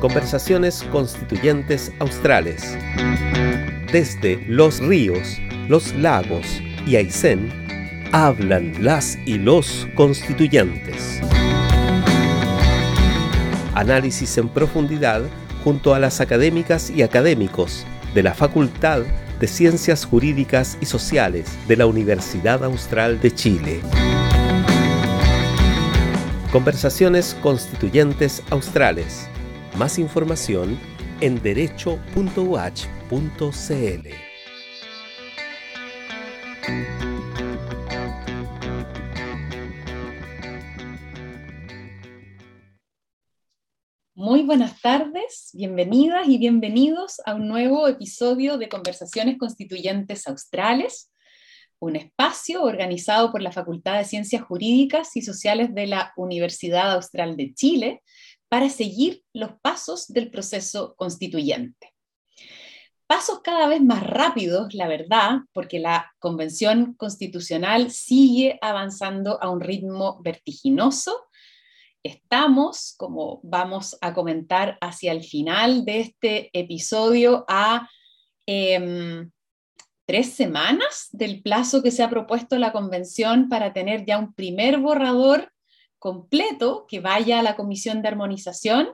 Conversaciones Constituyentes Australes. Desde los ríos, los lagos y Aysén, hablan las y los constituyentes. Análisis en profundidad junto a las académicas y académicos de la Facultad de Ciencias Jurídicas y Sociales de la Universidad Austral de Chile. Conversaciones Constituyentes Australes. Más información en derecho.uach.cl. Muy buenas tardes, bienvenidas y bienvenidos a un nuevo episodio de Conversaciones Constituyentes Australes, un espacio organizado por la Facultad de Ciencias Jurídicas y Sociales de la Universidad Austral de Chile para seguir los pasos del proceso constituyente. Pasos cada vez más rápidos, la verdad, porque la Convención Constitucional sigue avanzando a un ritmo vertiginoso estamos, como vamos a comentar hacia el final de este episodio, a em, tres semanas del plazo que se ha propuesto la convención para tener ya un primer borrador completo que vaya a la comisión de armonización.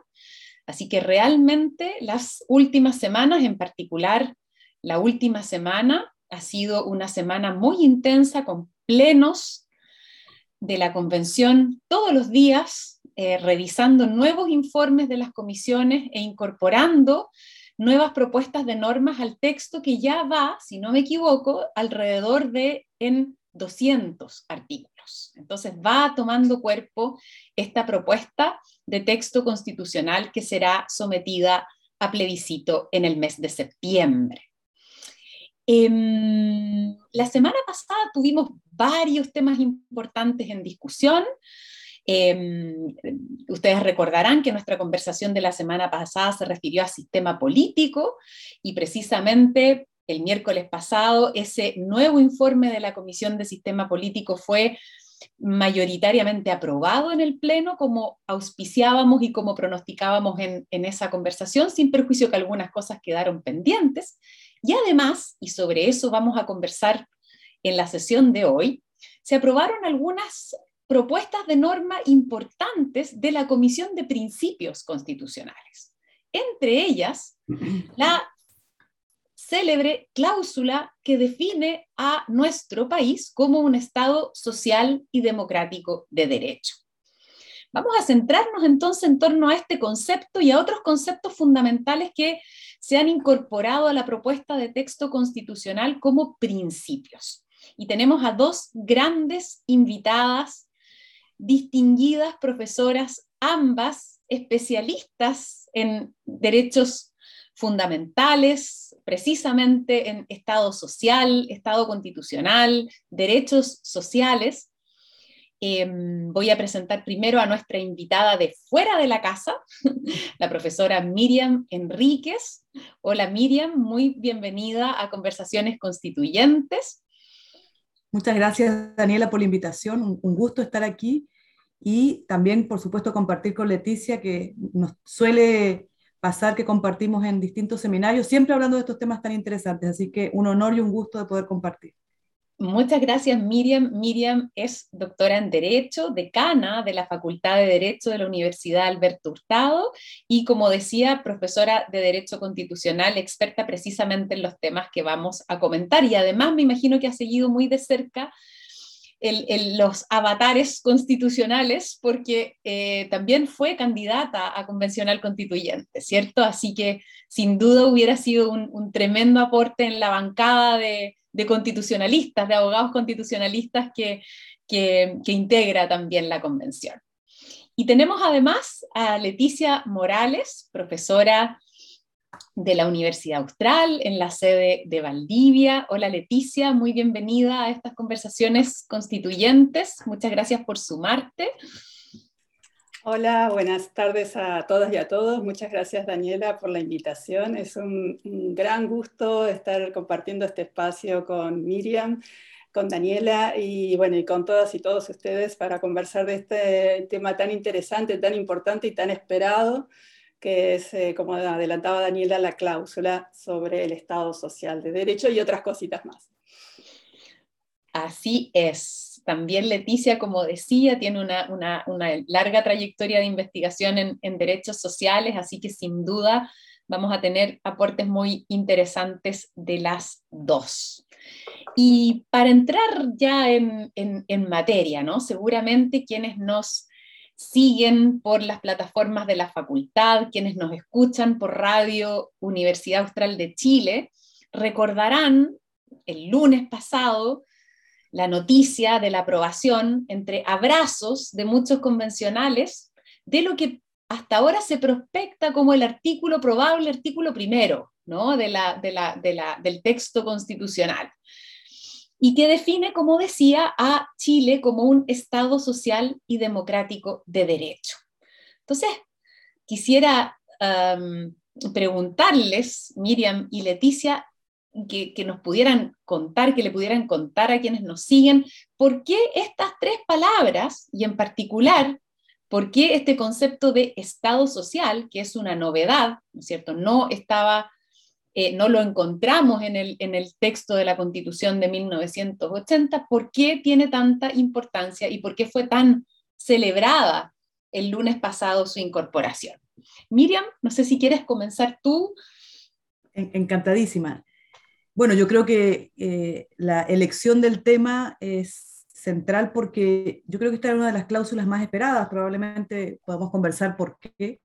Así que realmente las últimas semanas, en particular la última semana, ha sido una semana muy intensa con plenos de la convención todos los días, eh, revisando nuevos informes de las comisiones e incorporando nuevas propuestas de normas al texto que ya va, si no me equivoco, alrededor de en 200 artículos. Entonces va tomando cuerpo esta propuesta de texto constitucional que será sometida a plebiscito en el mes de septiembre. Em, la semana pasada tuvimos varios temas importantes en discusión. Em, ustedes recordarán que nuestra conversación de la semana pasada se refirió a sistema político y precisamente el miércoles pasado ese nuevo informe de la Comisión de Sistema Político fue mayoritariamente aprobado en el Pleno como auspiciábamos y como pronosticábamos en, en esa conversación, sin perjuicio que algunas cosas quedaron pendientes. Y además, y sobre eso vamos a conversar en la sesión de hoy, se aprobaron algunas propuestas de norma importantes de la Comisión de Principios Constitucionales. Entre ellas, la célebre cláusula que define a nuestro país como un Estado social y democrático de derecho. Vamos a centrarnos entonces en torno a este concepto y a otros conceptos fundamentales que se han incorporado a la propuesta de texto constitucional como principios. Y tenemos a dos grandes invitadas distinguidas profesoras, ambas especialistas en derechos fundamentales, precisamente en Estado social, Estado constitucional, derechos sociales. Em, voy a presentar primero a nuestra invitada de fuera de la casa, la profesora Miriam Enríquez. Hola Miriam, muy bienvenida a Conversaciones Constituyentes. Muchas gracias, Daniela, por la invitación. Un, gusto estar aquí y también, por supuesto, compartir con Leticia, que nos suele pasar que compartimos en distintos seminarios, siempre hablando de estos temas tan interesantes. Así que un honor y un gusto de poder compartir. Muchas gracias, Miriam. Miriam es doctora en Derecho, decana de la Facultad de Derecho de la Universidad Alberto Hurtado y, como decía, profesora de Derecho Constitucional, experta precisamente en los temas que vamos a comentar. Y además me imagino que ha seguido muy de cerca los avatares constitucionales, porque eh, también fue candidata a convencional constituyente, ¿cierto? Así que sin duda hubiera sido un tremendo aporte en la bancada de de constitucionalistas, de abogados constitucionalistas que, que, integra también la convención. Y tenemos además a Leticia Morales, profesora de la Universidad Austral en la sede de Valdivia. Hola Leticia, muy bienvenida a estas conversaciones constituyentes. Muchas gracias por sumarte. Hola, buenas tardes a todas y a todos. Muchas gracias Daniela por la invitación. Es un, gran gusto estar compartiendo este espacio con Miriam, con Daniela y bueno, y con todas y todos ustedes para conversar de este tema tan interesante, tan importante y tan esperado, que es, eh, como adelantaba Daniela, la cláusula sobre el Estado Social de Derecho y otras cositas más. Así es. También Leticia, como decía, tiene una, larga trayectoria de investigación en, en derechos sociales, así que sin duda vamos a tener aportes muy interesantes de las dos. Y para entrar ya en, materia, ¿no? seguramente quienes nos siguen por las plataformas de la facultad, quienes nos escuchan por Radio Universidad Austral de Chile, recordarán el lunes pasado la noticia de la aprobación entre abrazos de muchos convencionales de lo que hasta ahora se prospecta como el artículo probable, artículo primero ¿no? de la, del texto constitucional, y que define, como decía, a Chile como un Estado social y democrático de derecho. Entonces, quisiera preguntarles, Miriam y Leticia, que, que, nos pudieran contar, que le pudieran contar a quienes nos siguen, por qué estas tres palabras, y en particular ¿Por qué este concepto de Estado social, que es una novedad, ¿no es cierto? No estaba, eh, no lo encontramos en el, en el texto de la Constitución de 1980, ¿por qué tiene tanta importancia y por qué fue tan celebrada el lunes pasado su incorporación? Miriam, no sé si quieres comenzar tú. Encantadísima. Bueno, yo creo que eh, la elección del tema es central porque yo creo que esta era una de las cláusulas más esperadas, probablemente podamos conversar por qué.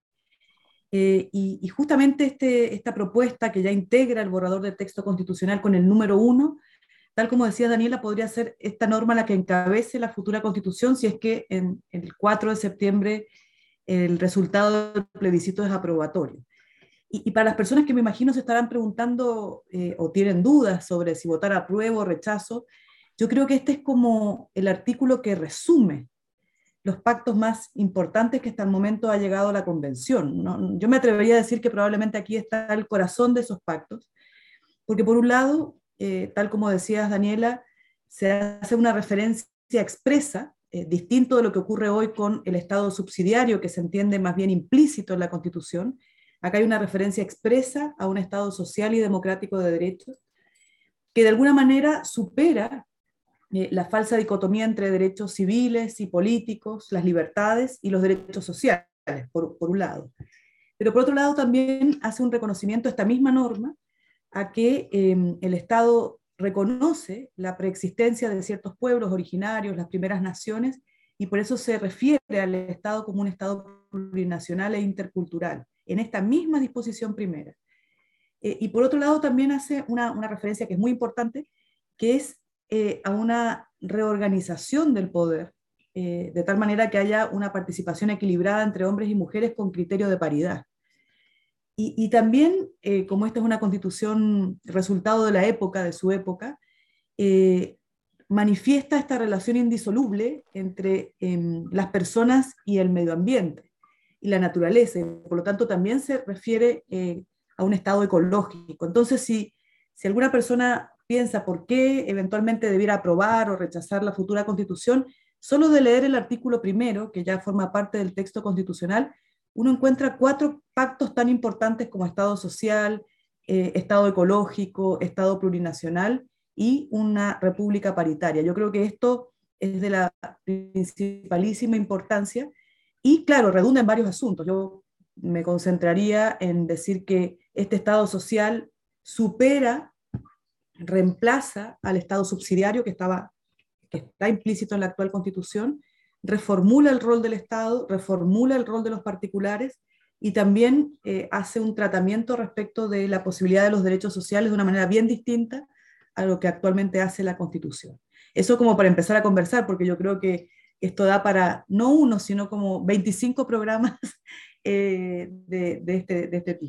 Eh, y, justamente este, esta propuesta que ya integra el borrador de texto constitucional con el número uno, tal como decía Daniela, podría ser esta norma la que encabece la futura constitución si es que en, el 4 de septiembre el resultado del plebiscito es aprobatorio. Y, para las personas que me imagino se estarán preguntando eh, o tienen dudas sobre si votar apruebo o rechazo, yo creo que este es como el artículo que resume los pactos más importantes que hasta el momento ha llegado la convención. Yo me atrevería a decir que probablemente aquí está el corazón de esos pactos, porque por un lado, eh, tal como decías Daniela, se hace una referencia expresa, eh, distinto de lo que ocurre hoy con el Estado subsidiario, que se entiende más bien implícito en la Constitución. Acá hay una referencia expresa a un Estado social y democrático de derechos, que de alguna manera supera eh, la falsa dicotomía entre derechos civiles y políticos, las libertades y los derechos sociales, por, un lado. Pero por otro lado también hace un reconocimiento esta misma norma a que em, el Estado reconoce la preexistencia de ciertos pueblos originarios, las primeras naciones, y por eso se refiere al Estado como un Estado plurinacional e intercultural, en esta misma disposición primera. Eh, y por otro lado también hace una, una, referencia que es muy importante, que es eh, a una reorganización del poder, eh, de tal manera que haya una participación equilibrada entre hombres y mujeres con criterio de paridad. Y, también, eh, como esta es una constitución resultado de la época, de su época, manifiesta esta relación indisoluble entre em, las personas y el medio ambiente y la naturaleza. Por lo tanto, también se refiere a un estado ecológico. Entonces, si, si alguna persona piensa por qué eventualmente debiera aprobar o rechazar la futura constitución, solo de leer el artículo primero, que ya forma parte del texto constitucional, uno encuentra cuatro pactos tan importantes como Estado social, eh, Estado ecológico, Estado plurinacional y una república paritaria. Yo creo que esto es de la principalísima importancia y, claro, redunda en varios asuntos. Yo me concentraría en decir que este Estado social supera reemplaza al Estado subsidiario que, estaba, que está implícito en la actual constitución, reformula el rol del Estado, reformula el rol de los particulares y también eh, hace un tratamiento respecto de la posibilidad de los derechos sociales de una manera bien distinta a lo que actualmente hace la Constitución. Eso como para empezar a conversar, porque yo creo que esto da para no uno, sino como 25 programas eh, de, este, de este.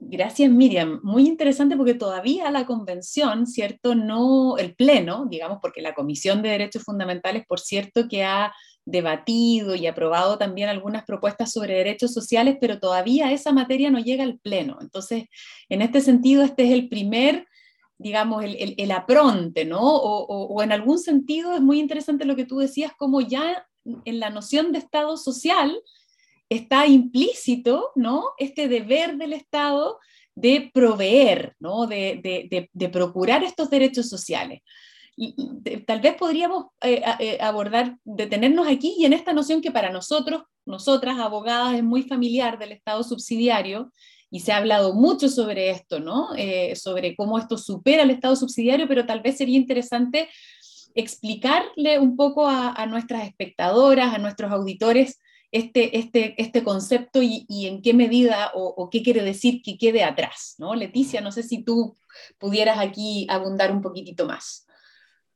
Gracias, Miriam. Muy interesante porque todavía la convención, ¿cierto? No, el pleno, digamos, porque la Comisión de Derechos Fundamentales, por cierto, que ha debatido y aprobado también algunas propuestas sobre derechos sociales, pero todavía esa materia no llega al pleno. Entonces, en este sentido, este es el primer digamos, el, apronte, ¿no? O, en algún sentido es muy interesante lo que tú decías, como ya en la noción de Estado social está implícito, ¿no? Este deber del Estado de proveer, ¿no? de, procurar estos derechos sociales. Y, tal vez podríamos eh, eh, abordar, detenernos aquí y en esta noción que para nosotros, nosotras abogadas, es muy familiar del Estado subsidiario, y se ha hablado mucho sobre esto, ¿no? Eh, sobre cómo esto supera el Estado subsidiario, pero tal vez sería interesante explicarle un poco a, nuestras espectadoras, a nuestros auditores, este, este, este concepto y, en qué medida o, qué quiere decir que quede atrás, ¿no? Leticia, no sé si tú pudieras aquí abundar un poquitito más.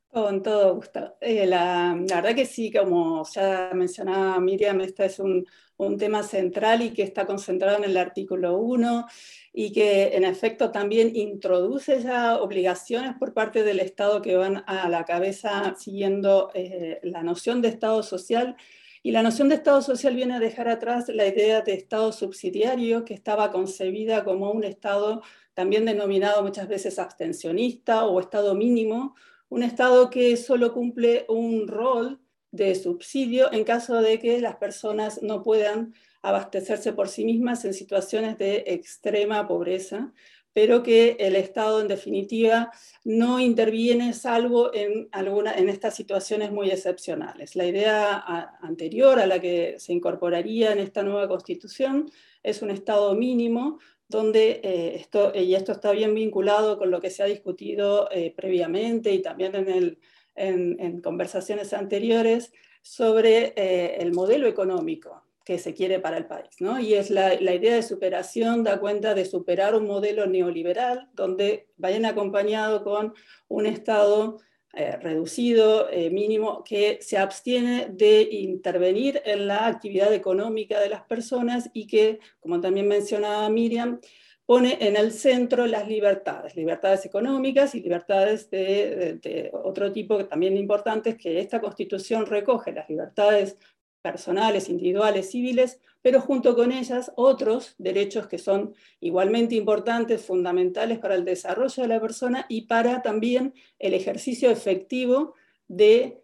Con todo gusto. Eh, la, la, verdad que sí, como ya mencionaba Miriam, este es un, un tema central y que está concentrado en el artículo 1 y que en efecto también introduce ya obligaciones por parte del Estado que van a la cabeza siguiendo eh, la noción de Estado social. Y la noción de Estado social viene a dejar atrás la idea de Estado subsidiario, que estaba concebida como un Estado también denominado muchas veces abstencionista o Estado mínimo, un Estado que solo cumple un rol de subsidio en caso de que las personas no puedan abastecerse por sí mismas en situaciones de extrema pobreza, pero que el Estado en definitiva no interviene salvo en, alguna, en estas situaciones muy excepcionales. La idea anterior a la que se incorporaría en esta nueva constitución es un Estado mínimo donde eh, esto, y esto está bien vinculado con lo que se ha discutido eh, previamente y también en el en, conversaciones anteriores sobre eh, el modelo económico que se quiere para el país. ¿no? Y es la, idea de superación, da cuenta de superar un modelo neoliberal donde vayan acompañado con un Estado eh, reducido, eh, mínimo, que se abstiene de intervenir en la actividad económica de las personas y que, como también mencionaba Miriam, pone en el centro las libertades, libertades económicas y libertades de, otro tipo que también importantes, que esta constitución recoge las libertades personales, individuales, civiles, pero junto con ellas otros derechos que son igualmente importantes, fundamentales para el desarrollo de la persona y para también el ejercicio efectivo de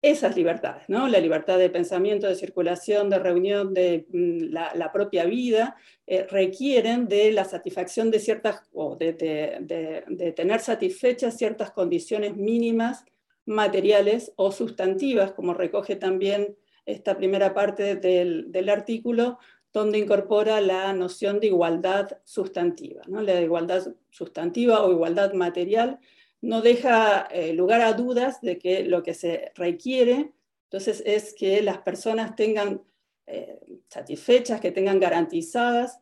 esas libertades, ¿no? la libertad de pensamiento, de circulación, de reunión, de mm, la, propia vida, eh, requieren de la satisfacción de ciertas, o de, tener satisfechas ciertas condiciones mínimas materiales o sustantivas, como recoge también esta primera parte del, del artículo, donde incorpora la noción de igualdad sustantiva, ¿no? la igualdad sustantiva o igualdad material, no deja eh, lugar a dudas de que lo que se requiere entonces es que las personas tengan eh, satisfechas, que tengan garantizadas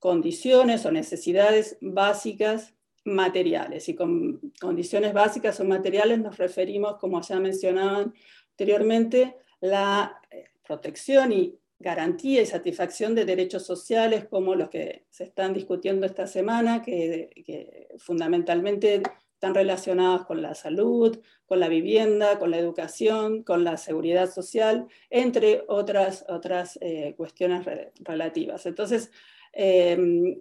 condiciones o necesidades básicas materiales. Y con condiciones básicas o materiales nos referimos, como ya mencionaban anteriormente, la eh, protección y garantía y satisfacción de derechos sociales como los que se están discutiendo esta semana, que fundamentalmente están relacionadas con la salud, con la vivienda, con la educación, con la seguridad social, entre otras, otras eh, cuestiones relativas. Entonces, em,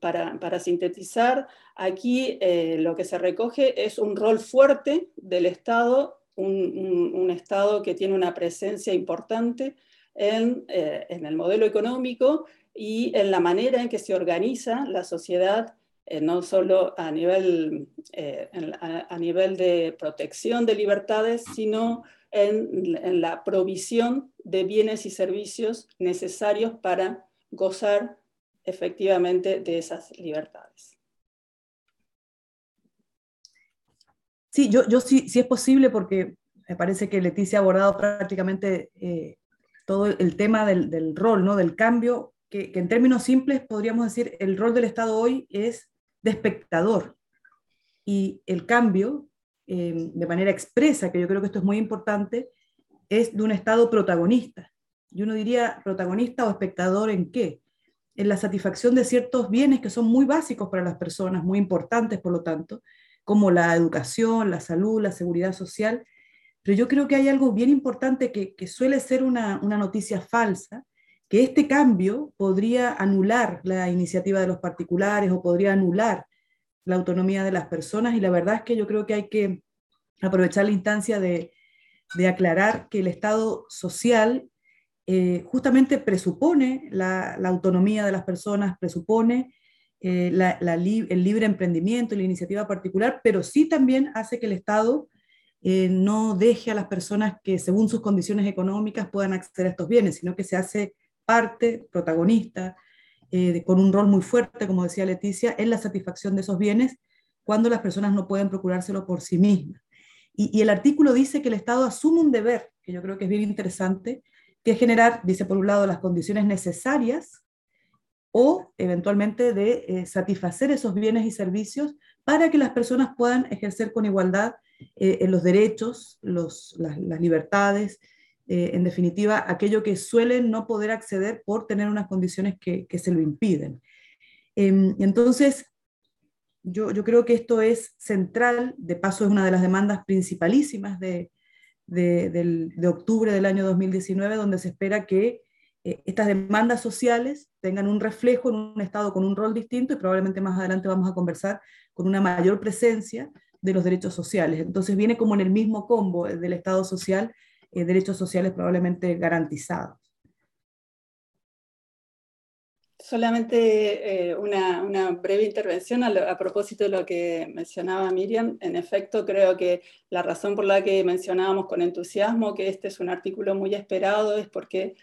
para, sintetizar, aquí eh, lo que se recoge es un rol fuerte del Estado, un, Estado que tiene una presencia importante en, eh, en el modelo económico y en la manera en que se organiza la sociedad eh, no solo a nivel, eh, a, nivel de protección de libertades, sino en, la provisión de bienes y servicios necesarios para gozar efectivamente de esas libertades. Sí, yo, yo sí, sí es posible porque me parece que Leticia ha abordado prácticamente eh, todo el tema del, del, rol, ¿no? del cambio, que, que, en términos simples podríamos decir el rol del Estado hoy es de espectador. Y el cambio, eh, de manera expresa, que yo creo que esto es muy importante, es de un Estado protagonista. Y uno diría, protagonista o espectador en qué? En la satisfacción de ciertos bienes que son muy básicos para las personas, muy importantes por lo tanto, como la educación, la salud, la seguridad social. Pero yo creo que hay algo bien importante que, suele ser una, noticia falsa, que este cambio podría anular la iniciativa de los particulares o podría anular la autonomía de las personas y la verdad es que yo creo que hay que aprovechar la instancia de, aclarar que el Estado social eh, justamente presupone la, autonomía de las personas, presupone eh, el libre emprendimiento y la iniciativa particular, pero sí también hace que el Estado eh, no deje a las personas que según sus condiciones económicas puedan acceder a estos bienes, sino que se hace parte, protagonista, con un rol muy fuerte, como decía Leticia, en la satisfacción de esos bienes cuando las personas no pueden procurárselo por sí mismas. Y, el artículo dice que el Estado asume un deber, que yo creo que es bien interesante, que es generar, dice por un lado, las condiciones necesarias o eventualmente de eh, satisfacer esos bienes y servicios para que las personas puedan ejercer con igualdad eh, los derechos, las, libertades, eh, en definitiva, aquello que suelen no poder acceder por tener unas condiciones que, que se lo impiden. Em, entonces, yo, creo que esto es central, de paso es una de las demandas principalísimas de, octubre del año 2019, donde se espera que eh, estas demandas sociales tengan un reflejo en un Estado con un rol distinto y probablemente más adelante vamos a conversar con una mayor presencia de los derechos sociales. Entonces viene como en el mismo combo del Estado social, eh, derechos sociales probablemente garantizados. Solamente eh, una, breve intervención a, propósito de lo que mencionaba Miriam. En efecto, creo que la razón por la que mencionábamos con entusiasmo que este es un artículo muy esperado es porque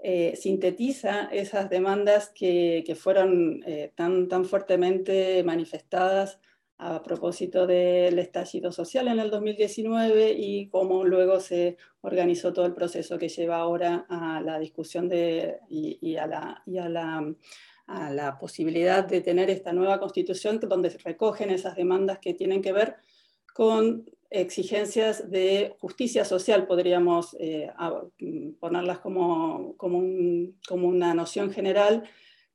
eh, sintetiza esas demandas que, fueron eh, tan, tan fuertemente manifestadas a propósito del estallido social en el 2019 y cómo luego se organizó todo el proceso que lleva ahora a la discusión de, y, a, la, y a, la, a, la, posibilidad de tener esta nueva constitución donde se recogen esas demandas que tienen que ver con exigencias de justicia social, podríamos eh, ponerlas como, como, como una noción general,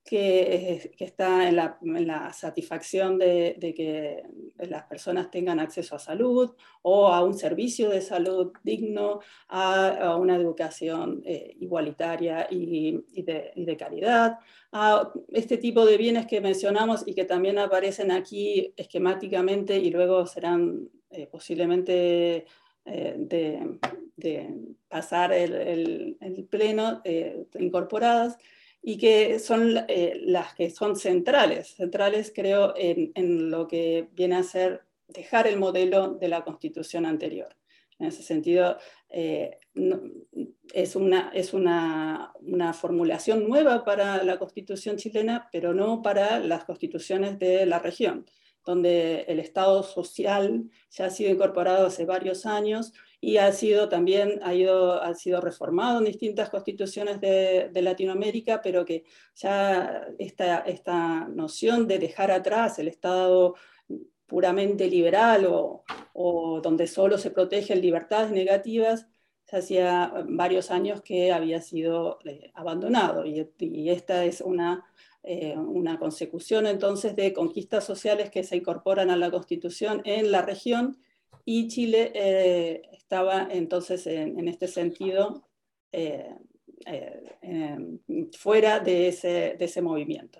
que, está en la, satisfacción de, que las personas tengan acceso a salud o a un servicio de salud digno, a, una educación eh, igualitaria y, de, calidad, a este tipo de bienes que mencionamos y que también aparecen aquí esquemáticamente y luego serán eh, posiblemente eh, de, pasar el, pleno incorporadas y que son eh, las que son centrales, centrales creo en, lo que viene a ser dejar el modelo de la constitución anterior. En ese sentido, eh, es, una, es una, una, formulación nueva para la constitución chilena, pero no para las constituciones de la región, donde el Estado social ya ha sido incorporado hace varios años y ha sido también ha, ido, ha sido reformado en distintas constituciones de, Latinoamérica, pero que ya esta, esta noción de dejar atrás el Estado puramente liberal o, o donde solo se protegen libertades negativas, ya hacía varios años que había sido eh, abandonado. Y, esta es una, eh, una consecución entonces de conquistas sociales que se incorporan a la Constitución en la región y Chile eh, estaba entonces en, este sentido eh, eh, fuera de ese, de ese, movimiento.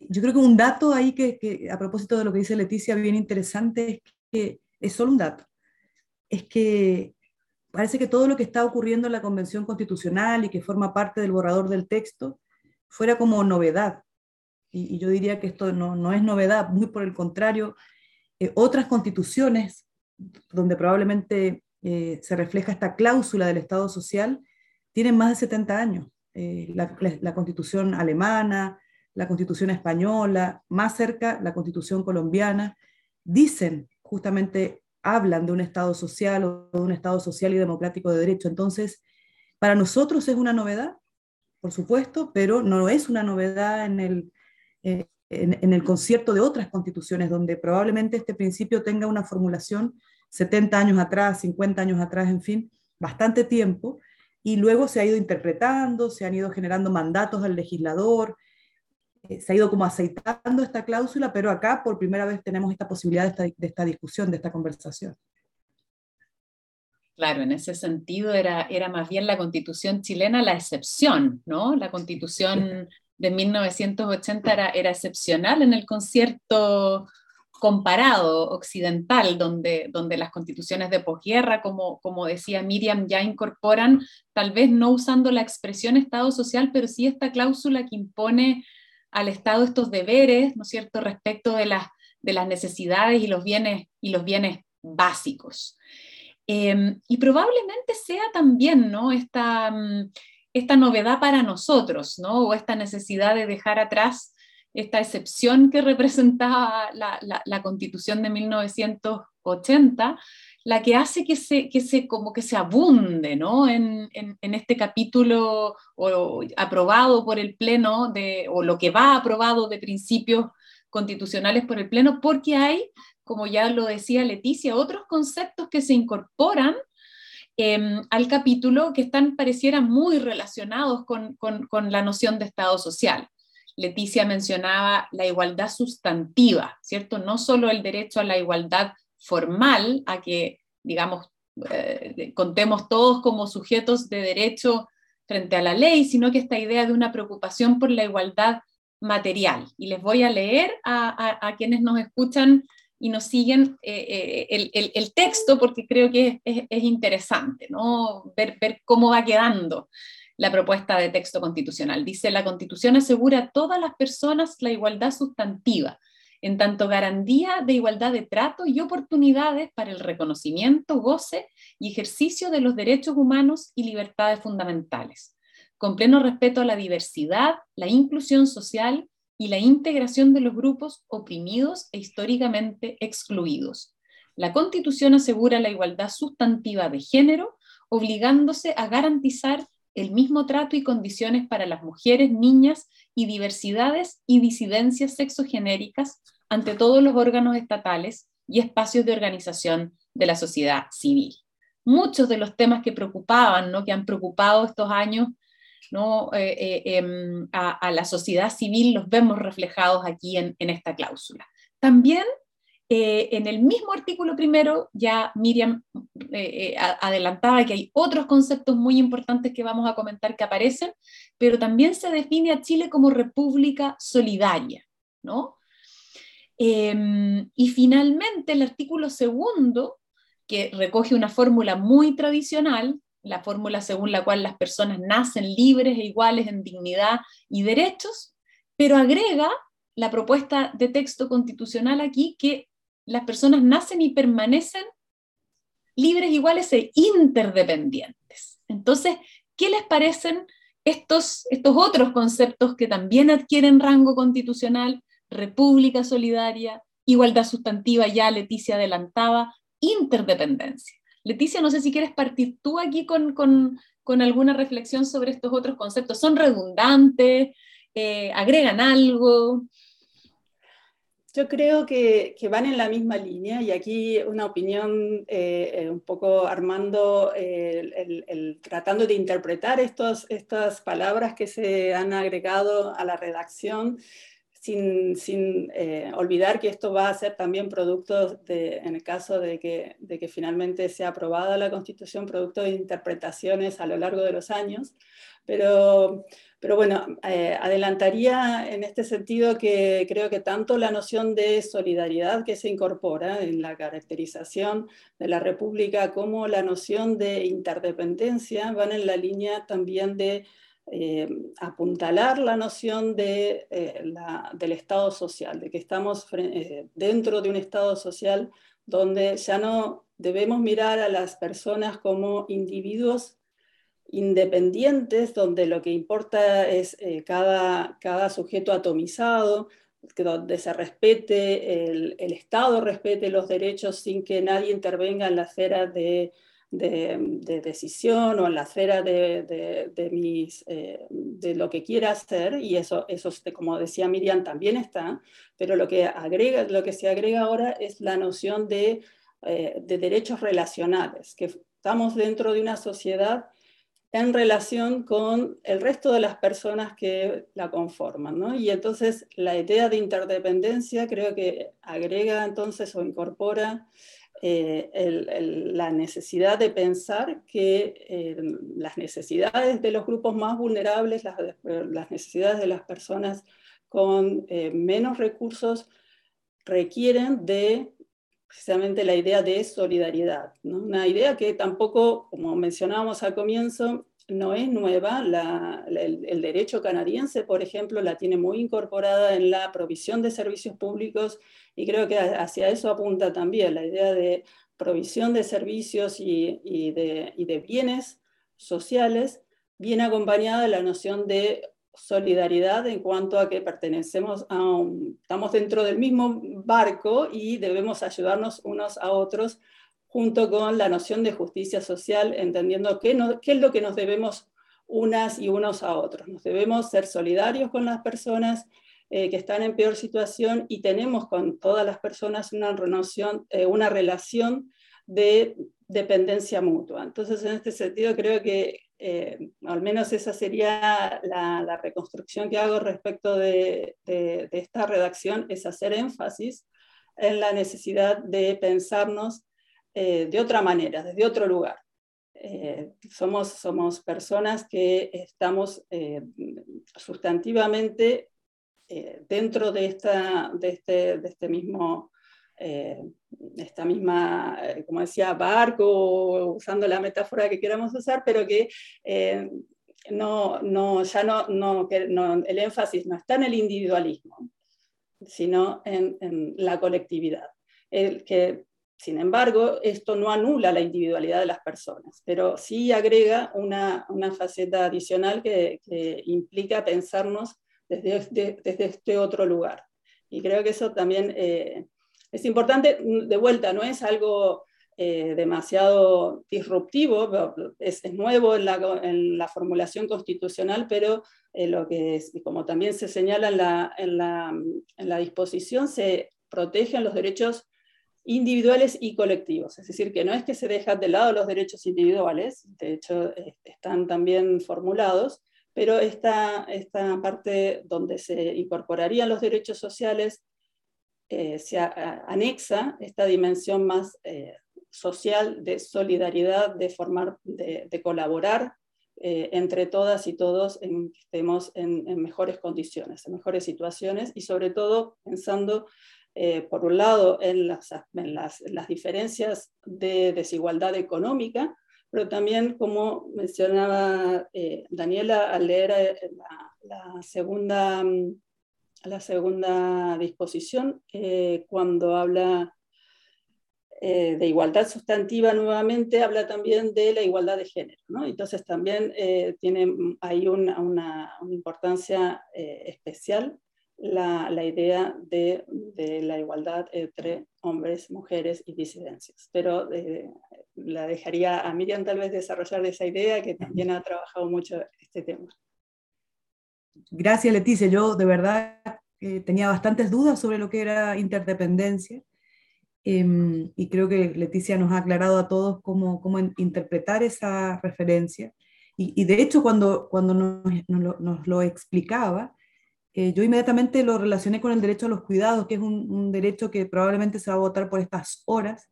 Yo creo que un dato ahí que, a propósito de lo que dice Leticia, bien interesante, es que es solo un dato, es que parece que todo lo que está ocurriendo en la Convención Constitucional y que forma parte del borrador del texto fuera como novedad. Y, yo diría que esto no, no, es novedad, muy por el contrario, otras constituciones donde probablemente eh, se refleja esta cláusula del Estado social, tienen más de 70 años. Eh, la, constitución alemana, la constitución española, más cerca la constitución colombiana, dicen justamente, hablan de un Estado social o de un Estado social y democrático de derecho. Entonces, para nosotros es una novedad, por supuesto, pero no es una novedad en el, eh, en, el concierto de otras constituciones, donde probablemente este principio tenga una formulación 70 años atrás, 50 años atrás, en fin, bastante tiempo, y luego se ha ido interpretando, se han ido generando mandatos al legislador, eh, se ha ido como aceitando esta cláusula, pero acá por primera vez tenemos esta posibilidad de esta, de esta discusión, de esta conversación. Claro, en ese sentido era, era más bien la constitución chilena la excepción, ¿no? La constitución de 1980 era, era excepcional en el concierto comparado occidental, donde, donde las constituciones de posguerra, como, como decía Miriam, ya incorporan, tal vez no usando la expresión Estado social, pero sí esta cláusula que impone al Estado estos deberes, ¿no es cierto?, respecto de las, de las necesidades y los bienes, y los bienes básicos. Em, y probablemente sea también, ¿no?, esta, mm, esta novedad para nosotros, ¿no?, o esta necesidad de dejar atrás esta excepción que representaba la, constitución de 1980, la que hace que se, que se, como que se abunde ¿no? en, este capítulo aprobado por el Pleno, de, o lo que va aprobado de principios constitucionales por el Pleno, porque hay, como ya lo decía Leticia, otros conceptos que se incorporan em, al capítulo que están, pareciera, muy relacionados con, con la noción de Estado social. Leticia mencionaba la igualdad sustantiva, ¿cierto? No solo el derecho a la igualdad formal, a que, digamos, eh, contemos todos como sujetos de derecho frente a la ley, sino que esta idea de una preocupación por la igualdad material. Y les voy a leer a, quienes nos escuchan y nos siguen eh, eh, el, texto porque creo que es, interesante, ¿no? Ver, ver, cómo va quedando la propuesta de texto constitucional. Dice, la Constitución asegura a todas las personas la igualdad sustantiva, en tanto garantía de igualdad de trato y oportunidades para el reconocimiento, goce y ejercicio de los derechos humanos y libertades fundamentales, con pleno respeto a la diversidad, la inclusión social y la integración de los grupos oprimidos e históricamente excluidos. La Constitución asegura la igualdad sustantiva de género, obligándose a garantizar el mismo trato y condiciones para las mujeres, niñas y diversidades y disidencias sexogenéricas ante todos los órganos estatales y espacios de organización de la sociedad civil. Muchos de los temas que preocupaban, ¿no? que han preocupado estos años ¿no? Eh, eh, em, a, la sociedad civil, los vemos reflejados aquí en, esta cláusula. También eh, en el mismo artículo primero, ya Miriam eh, adelantaba que hay otros conceptos muy importantes que vamos a comentar que aparecen, pero también se define a Chile como república solidaria, ¿no? Em, y finalmente el artículo segundo, que recoge una fórmula muy tradicional, la fórmula según la cual las personas nacen libres e iguales en dignidad y derechos, pero agrega la propuesta de texto constitucional aquí que las personas nacen y permanecen libres, iguales e interdependientes. Entonces, ¿qué les parecen estos, estos otros conceptos que también adquieren rango constitucional? República solidaria, igualdad sustantiva, ya Leticia adelantaba, interdependencia. Leticia, no sé si quieres partir tú aquí con, con, alguna reflexión sobre estos otros conceptos. ¿Son redundantes? Eh, ¿Agregan algo? Yo creo que, van en la misma línea y aquí una opinión eh, eh, un poco armando, el, tratando de interpretar estos, estas palabras que se han agregado a la redacción sin, eh, olvidar que esto va a ser también producto, en el caso de que, finalmente sea aprobada la Constitución, producto de interpretaciones a lo largo de los años. Pero pero bueno, eh, adelantaría en este sentido que creo que tanto la noción de solidaridad que se incorpora en la caracterización de la República como la noción de interdependencia van en la línea también de eh, apuntalar la noción de, eh, del Estado social, de que estamos dentro de un Estado social donde ya no debemos mirar a las personas como individuos independientes, donde lo que importa es eh, cada, cada sujeto atomizado, donde se respete, el, el, Estado respete los derechos sin que nadie intervenga en la esfera de, de, decisión o en la esfera de, de mis, eh, de lo que quiera hacer, y eso, eso, como decía Miriam, también está, pero lo que, agrega, lo que se agrega ahora es la noción de, eh, de derechos relacionales, que estamos dentro de una sociedad en relación con el resto de las personas que la conforman. Y entonces la idea de interdependencia creo que agrega entonces o incorpora eh, la necesidad de pensar que eh, las necesidades de los grupos más vulnerables, las, necesidades de las personas con eh, menos recursos, requieren de precisamente la idea de solidaridad. Una idea que tampoco, como mencionábamos al comienzo, no es nueva. el, derecho canadiense, por ejemplo, la tiene muy incorporada en la provisión de servicios públicos y creo que hacia eso apunta también la idea de provisión de servicios y, de, y de bienes sociales, viene acompañada de la noción de solidaridad en cuanto a que pertenecemos a un, estamos dentro del mismo barco y debemos ayudarnos unos a otros junto con la noción de justicia social, entendiendo qué, es lo que nos debemos unas y unos a otros. Nos debemos ser solidarios con las personas eh, que están en peor situación y tenemos con todas las personas una, eh, relación de dependencia mutua. Entonces, en este sentido, creo que eh, al menos esa sería la, reconstrucción que hago respecto de, esta redacción, es hacer énfasis en la necesidad de pensarnos eh, de otra manera, desde otro lugar. Eh, somos, somos personas que estamos sustantivamente dentro de, esta, de, este, de este mismo eh, esta misma, eh, como decía, barco, usando la metáfora que queramos usar, pero que eh, no, no, ya no, no, el énfasis no está en el individualismo, sino en, en la colectividad. El que, sin embargo, esto no anula la individualidad de las personas, pero sí agrega una, una faceta adicional que, implica pensarnos desde, desde, este otro lugar. Y creo que eso también es importante, de vuelta, no es algo eh, demasiado disruptivo, es, nuevo en la, formulación constitucional, pero eh, lo que como también se señala en la, disposición, se protegen los derechos individuales y colectivos. Es decir, que no es que se dejan de lado los derechos individuales, de hecho están también formulados, pero esta, esta parte donde se incorporarían los derechos sociales, eh, se anexa esta dimensión más eh, social de solidaridad, de formar, de, colaborar eh, entre todas y todos en que estemos en, mejores condiciones, en mejores situaciones y sobre todo pensando, por un lado, en las, las, diferencias de desigualdad económica, pero también, como mencionaba Daniela al leer la segunda mm, la segunda disposición, eh, cuando habla eh, de igualdad sustantiva nuevamente, habla también de la igualdad de género. Entonces también eh, tiene ahí una, una, importancia especial la, idea de, la igualdad entre hombres, mujeres y disidencias. Pero la dejaría a Miriam tal vez desarrollar esa idea, que también ha trabajado mucho este tema. Gracias, Leticia. Yo de verdad eh, tenía bastantes dudas sobre lo que era interdependencia em, y creo que Leticia nos ha aclarado a todos cómo, interpretar esa referencia. Y, de hecho, cuando, cuando nos, lo, explicaba, eh, yo inmediatamente lo relacioné con el derecho a los cuidados, que es un, derecho que probablemente se va a votar por estas horas,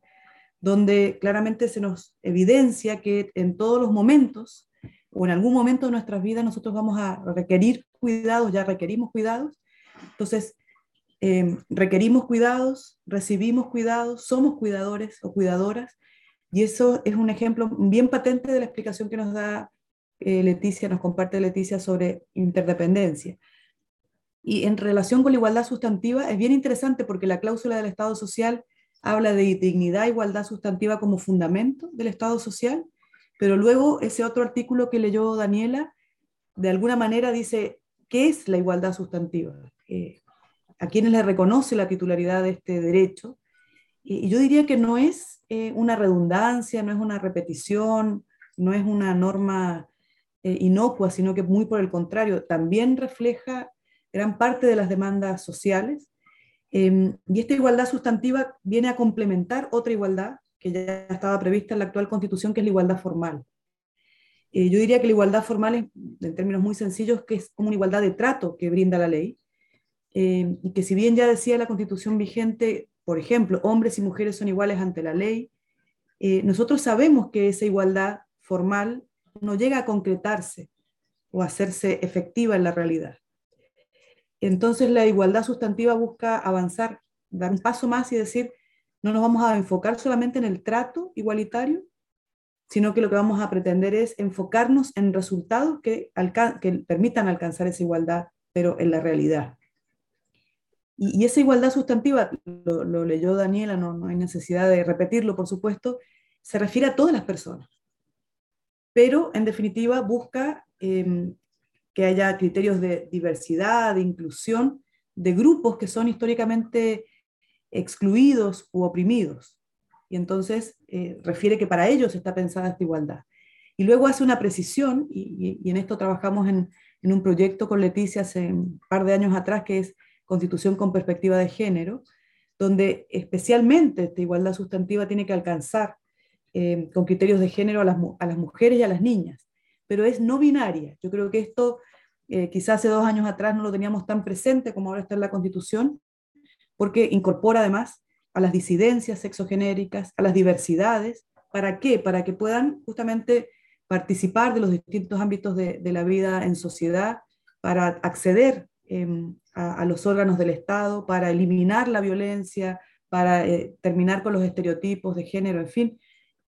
donde claramente se nos evidencia que en todos los momentos o en algún momento de nuestras vidas nosotros vamos a requerir cuidados, ya requerimos cuidados. Entonces, em, requerimos cuidados, recibimos cuidados, somos cuidadores o cuidadoras, y eso es un ejemplo bien patente de la explicación que nos da eh, Leticia, nos comparte Leticia sobre interdependencia. Y en relación con la igualdad sustantiva, es bien interesante porque la cláusula del Estado social habla de dignidad e igualdad sustantiva como fundamento del Estado social, pero luego ese otro artículo que leyó Daniela, de alguna manera dice, ¿qué es la igualdad sustantiva? Eh, ¿A quiénes le reconoce la titularidad de este derecho? Y, yo diría que no es eh, una redundancia, no es una repetición, no es una norma eh, inocua, sino que muy por el contrario, también refleja gran parte de las demandas sociales. Em, y esta igualdad sustantiva viene a complementar otra igualdad que ya estaba prevista en la actual constitución, que es la igualdad formal. Eh, yo diría que la igualdad formal, en, términos muy sencillos, es como una igualdad de trato que brinda la ley, eh, y que si bien ya decía la constitución vigente, por ejemplo, hombres y mujeres son iguales ante la ley, eh, nosotros sabemos que esa igualdad formal no llega a concretarse o a hacerse efectiva en la realidad. Entonces la igualdad sustantiva busca avanzar dar un paso más y decir, no nos vamos a enfocar solamente en el trato igualitario, sino que lo que vamos a pretender es enfocarnos en resultados que, que permitan alcanzar esa igualdad, pero en la realidad. Y, esa igualdad sustantiva, lo, leyó Daniela, no, no, hay necesidad de repetirlo, por supuesto, se refiere a todas las personas, pero en definitiva busca em, que haya criterios de diversidad, de inclusión, de grupos que son históricamente excluidos u oprimidos. Y entonces eh, refiere que para ellos está pensada esta igualdad. Y luego hace una precisión, y, en esto trabajamos en, en, un proyecto con Leticia hace un par de años atrás, que es Constitución con perspectiva de género, donde especialmente esta igualdad sustantiva tiene que alcanzar eh, con criterios de género a las, a las, mujeres y a las niñas, pero es no binaria. Yo creo que esto eh, quizás hace dos años atrás no lo teníamos tan presente como ahora está en la Constitución, porque incorpora además a las disidencias sexogenéricas, a las diversidades. ¿Para qué? Para que puedan justamente participar de los distintos ámbitos de, la vida en sociedad, para acceder Em, a, los órganos del Estado para eliminar la violencia, para eh, terminar con los estereotipos de género, en fin.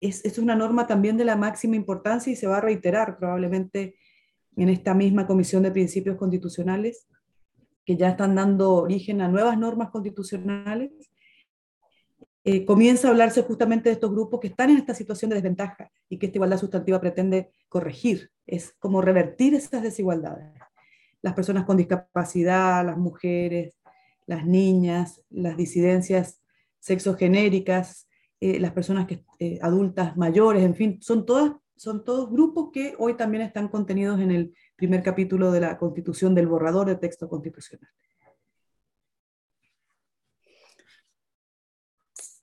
Es, es, una norma también de la máxima importancia y se va a reiterar probablemente en esta misma Comisión de Principios Constitucionales, que ya están dando origen a nuevas normas constitucionales. Eh, comienza a hablarse justamente de estos grupos que están en esta situación de desventaja y que esta igualdad sustantiva pretende corregir. Es como revertir esas desigualdades las personas con discapacidad, las mujeres, las niñas, las disidencias sexogenéricas, eh, las personas que, eh, adultas mayores, en fin, son, todas, son todos grupos que hoy también están contenidos en el primer capítulo de la Constitución del borrador de texto constitucional.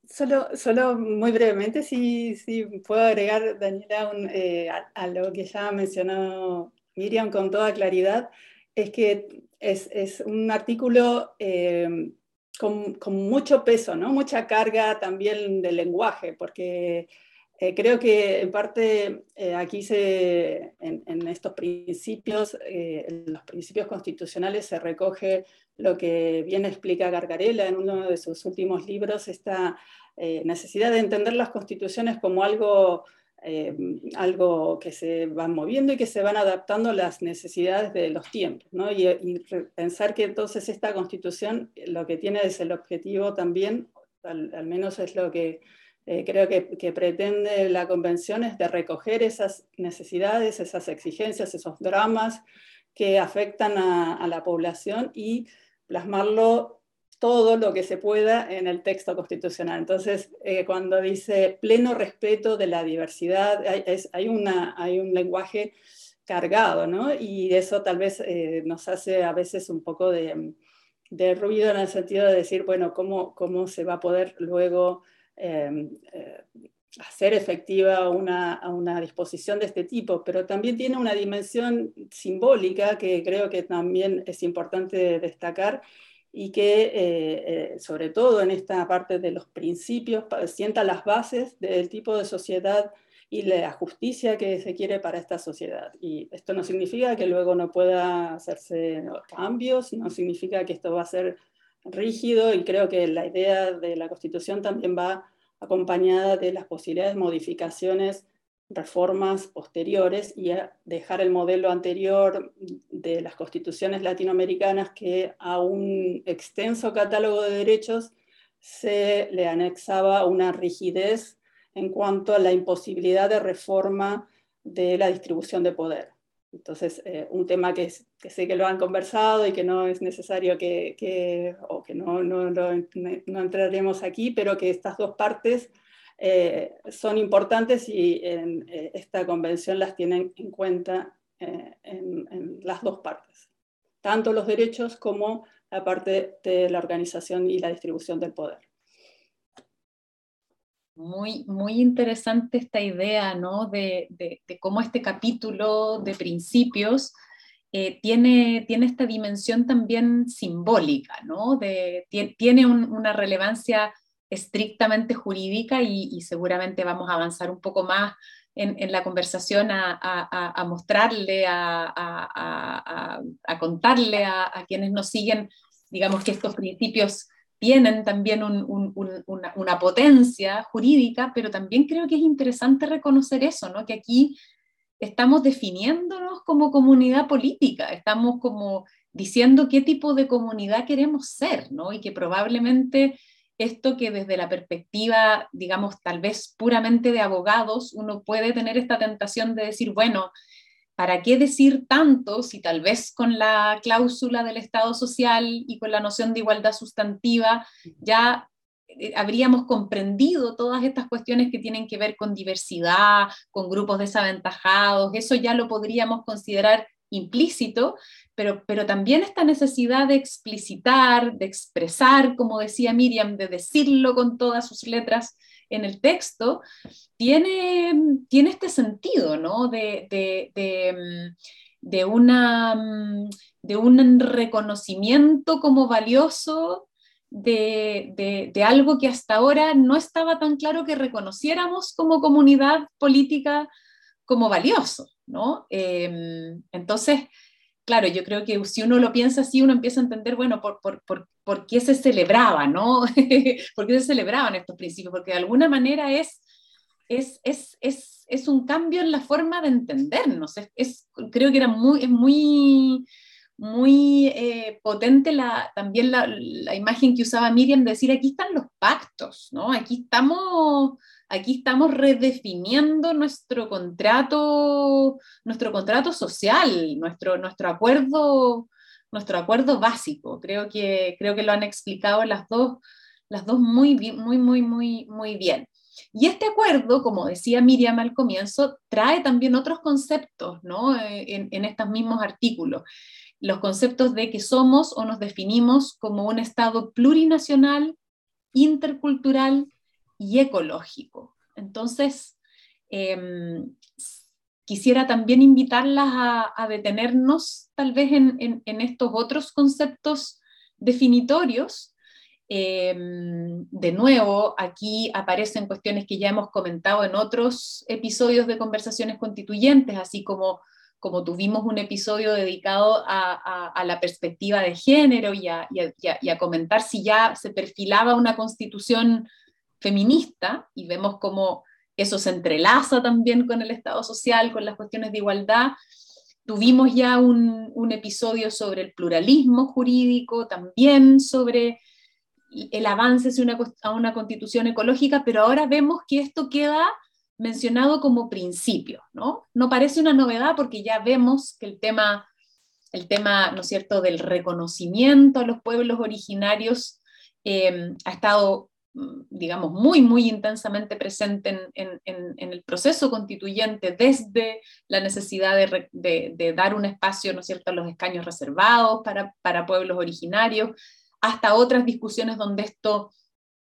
Solo, solo muy brevemente, si, si puedo agregar, Daniela, eh, a, lo que ya mencionó Miriam con toda claridad es que es, un artículo eh, con, mucho peso, ¿no? mucha carga también del lenguaje, porque eh, creo que en parte eh, aquí se, en, estos principios, en los principios constitucionales se recoge lo que bien explica Gargarella en uno de sus últimos libros, esta necesidad de entender las constituciones como algo eh, algo que se van moviendo y que se van adaptando a las necesidades de los tiempos. ¿no? Y, pensar que entonces esta constitución lo que tiene es el objetivo también, al, menos es lo que eh, creo que, pretende la convención, es de recoger esas necesidades, esas exigencias, esos dramas que afectan a la población y plasmarlo todo lo que se pueda en el texto constitucional. Entonces, eh, cuando dice pleno respeto de la diversidad, hay, una, hay un lenguaje cargado, ¿no? Y eso tal vez eh, nos hace a veces un poco de, ruido en el sentido de decir, bueno, ¿cómo, cómo se va a poder luego em, eh, hacer efectiva una, una disposición de este tipo? Pero también tiene una dimensión simbólica que creo que también es importante destacar, y que, eh, eh, sobre todo en esta parte de los principios, sienta las bases del tipo de sociedad y la justicia que se quiere para esta sociedad. Y esto no significa que luego no pueda hacerse cambios, no significa que esto va a ser rígido y creo que la idea de la Constitución también va acompañada de las posibilidades de modificaciones reformas posteriores y a dejar el modelo anterior de las constituciones latinoamericanas que a un extenso catálogo de derechos se le anexaba una rigidez en cuanto a la imposibilidad de reforma de la distribución de poder. Entonces, eh, un tema que, sé que lo han conversado y que no es necesario que, o que no, no, no entraremos aquí, pero que estas dos partes eh, son importantes y en, eh, esta convención las tienen en cuenta eh, en, las dos partes, tanto los derechos como la parte de la organización y la distribución del poder. Muy, muy interesante esta idea ¿no? de, cómo este capítulo de principios tiene, tiene esta dimensión también simbólica, ¿no? de, tiene una relevancia estrictamente jurídica y, seguramente vamos a avanzar un poco más en, la conversación a, mostrarle, a, contarle a, quienes nos siguen, digamos que estos principios tienen también una, potencia jurídica, pero también creo que es interesante reconocer eso, ¿no? que aquí estamos definiéndonos como comunidad política, estamos como diciendo qué tipo de comunidad queremos ser, ¿no? y que probablemente esto que desde la perspectiva, digamos, tal vez puramente de abogados, uno puede tener esta tentación de decir, bueno, ¿para qué decir tanto si tal vez con la cláusula del Estado social y con la noción de igualdad sustantiva ya eh, habríamos comprendido todas estas cuestiones que tienen que ver con diversidad, con grupos desaventajados, eso ya lo podríamos considerar implícito, pero, pero también esta necesidad de explicitar, de expresar, como decía Miriam, de decirlo con todas sus letras en el texto, tiene, tiene este sentido, ¿no? De, de, una, de un reconocimiento como valioso de, de, algo que hasta ahora no estaba tan claro que reconociéramos como comunidad política como valioso, ¿no? Em, entonces, claro, yo creo que si uno lo piensa así, uno empieza a entender, bueno, por, por, por, por qué se celebraba, ¿no? ¿Por qué se celebraban estos principios? Porque de alguna manera es, es, es, es, es un cambio en la forma de entendernos. Es, creo que era muy, es muy, muy eh, potente la, también la, la, imagen que usaba Miriam de decir, aquí están los pactos, ¿no? Aquí estamos aquí estamos redefiniendo nuestro contrato, nuestro contrato social, nuestro, nuestro, acuerdo, nuestro acuerdo básico. Creo que, creo que lo han explicado las dos, las dos muy, muy, muy, muy, muy bien. Y este acuerdo, como decía Miriam al comienzo, trae también otros conceptos ¿no? en, en estos mismos artículos. Los conceptos de que somos o nos definimos como un Estado plurinacional, intercultural, y ecológico. Entonces, em, quisiera también invitarlas a, detenernos tal vez en, estos otros conceptos definitorios. Em, de nuevo, aquí aparecen cuestiones que ya hemos comentado en otros episodios de conversaciones constituyentes, así como, como tuvimos un episodio dedicado a, la perspectiva de género y a, y a, comentar si ya se perfilaba una constitución feminista y vemos cómo eso se entrelaza también con el Estado social, con las cuestiones de igualdad. Tuvimos ya un, episodio sobre el pluralismo jurídico, también sobre el avance hacia una, a una constitución ecológica, pero ahora vemos que esto queda mencionado como principio, ¿no? No parece una novedad porque ya vemos que el tema, el tema ¿no cierto?, del reconocimiento a los pueblos originarios eh, ha estado digamos, muy, muy intensamente presente en, el proceso constituyente, desde la necesidad de, dar un espacio, ¿no cierto?, a los escaños reservados para, para pueblos originarios, hasta otras discusiones donde esto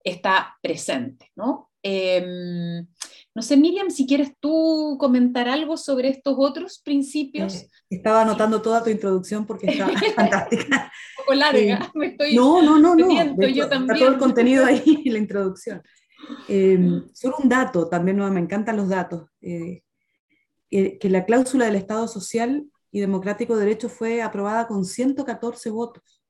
está presente, ¿no? Em, no sé, Miriam, si quieres tú comentar algo sobre estos otros principios. Eh, estaba anotando toda tu introducción porque está fantástica. Un poco larga, eh, me estoy. No, no, no, no. yo también. Está todo el contenido ahí en la introducción. Em, solo un dato, también no, me encantan los datos. Eh, que la cláusula del Estado Social y Democrático de Derecho fue aprobada con 114 votos,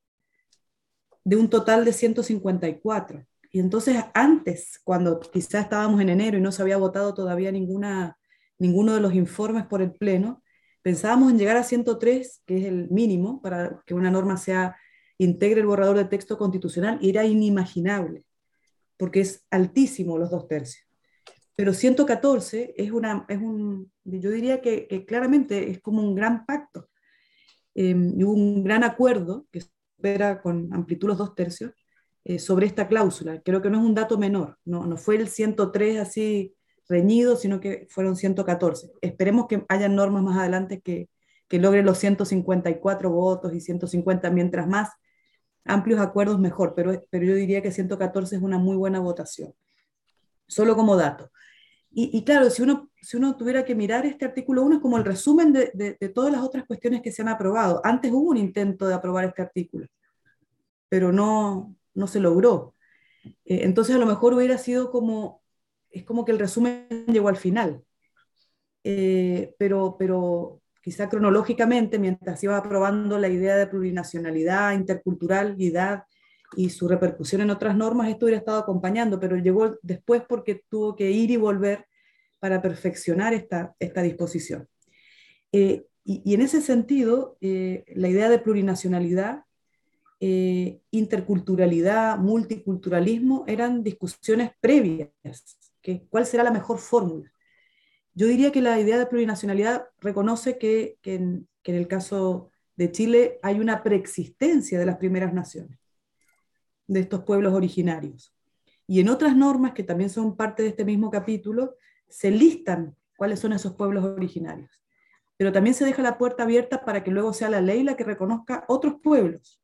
de un total de 154. Y entonces antes, cuando quizás estábamos en enero y no se había votado todavía ninguna, ninguno de los informes por el Pleno, pensábamos en llegar a 103, que es el mínimo para que una norma sea integre el borrador de texto constitucional, y era inimaginable, porque es altísimo los dos tercios. Pero 114 es, una, es un, yo diría que, claramente es como un gran pacto. Eh, y un gran acuerdo que supera con amplitud los dos tercios, eh, sobre esta cláusula. Creo que no es un dato menor, no, no fue el 103 así reñido, sino que fueron 114. Esperemos que haya normas más adelante que, que logren los 154 votos y 150, mientras más amplios acuerdos mejor, pero, pero yo diría que 114 es una muy buena votación, solo como dato. Y, y, claro, si uno, si uno tuviera que mirar este artículo 1 es como el resumen de, de, de, todas las otras cuestiones que se han aprobado. Antes hubo un intento de aprobar este artículo, pero no, no se logró. Eh, entonces a lo mejor hubiera sido como, es como que el resumen llegó al final. Eh, pero, pero quizá cronológicamente, mientras iba aprobando la idea de plurinacionalidad, interculturalidad y su repercusión en otras normas, esto hubiera estado acompañando, pero llegó después porque tuvo que ir y volver para perfeccionar esta, esta disposición. Eh, y, en ese sentido, la idea de plurinacionalidad, eh, interculturalidad, multiculturalismo eran discusiones previas, que, cuál será la mejor fórmula. Yo diría que la idea de plurinacionalidad reconoce que, en, que en el caso de Chile hay una preexistencia de las primeras naciones, de estos pueblos originarios. Y en otras normas que también son parte de este mismo capítulo, se listan cuáles son esos pueblos originarios. Pero también se deja la puerta abierta para que luego sea la ley la que reconozca otros pueblos.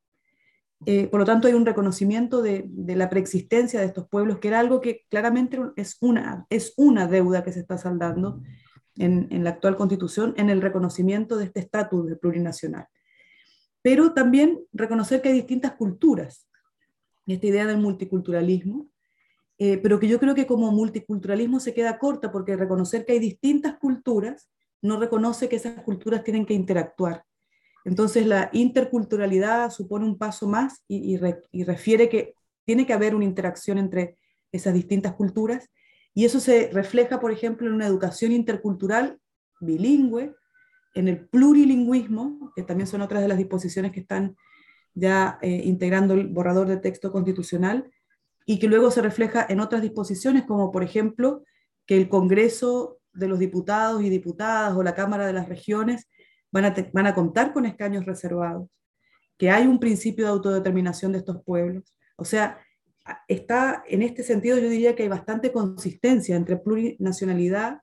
Eh, por lo tanto, hay un reconocimiento de, la preexistencia de estos pueblos, que era algo que claramente es una, es una deuda que se está saldando en, la actual constitución, en el reconocimiento de este estatus de plurinacional. Pero también reconocer que hay distintas culturas, esta idea del multiculturalismo, eh, pero que yo creo que como multiculturalismo se queda corta porque reconocer que hay distintas culturas no reconoce que esas culturas tienen que interactuar. Entonces la interculturalidad supone un paso más y, refiere que tiene que haber una interacción entre esas distintas culturas. Y eso se refleja, por ejemplo, en una educación intercultural bilingüe, en el plurilingüismo, que también son otras de las disposiciones que están ya eh, integrando el borrador de texto constitucional, y que luego se refleja en otras disposiciones, como por ejemplo que el Congreso de los Diputados y Diputadas o la Cámara de las Regiones van a, contar con escaños reservados, que hay un principio de autodeterminación de estos pueblos. O sea, está en este sentido yo diría que hay bastante consistencia entre plurinacionalidad,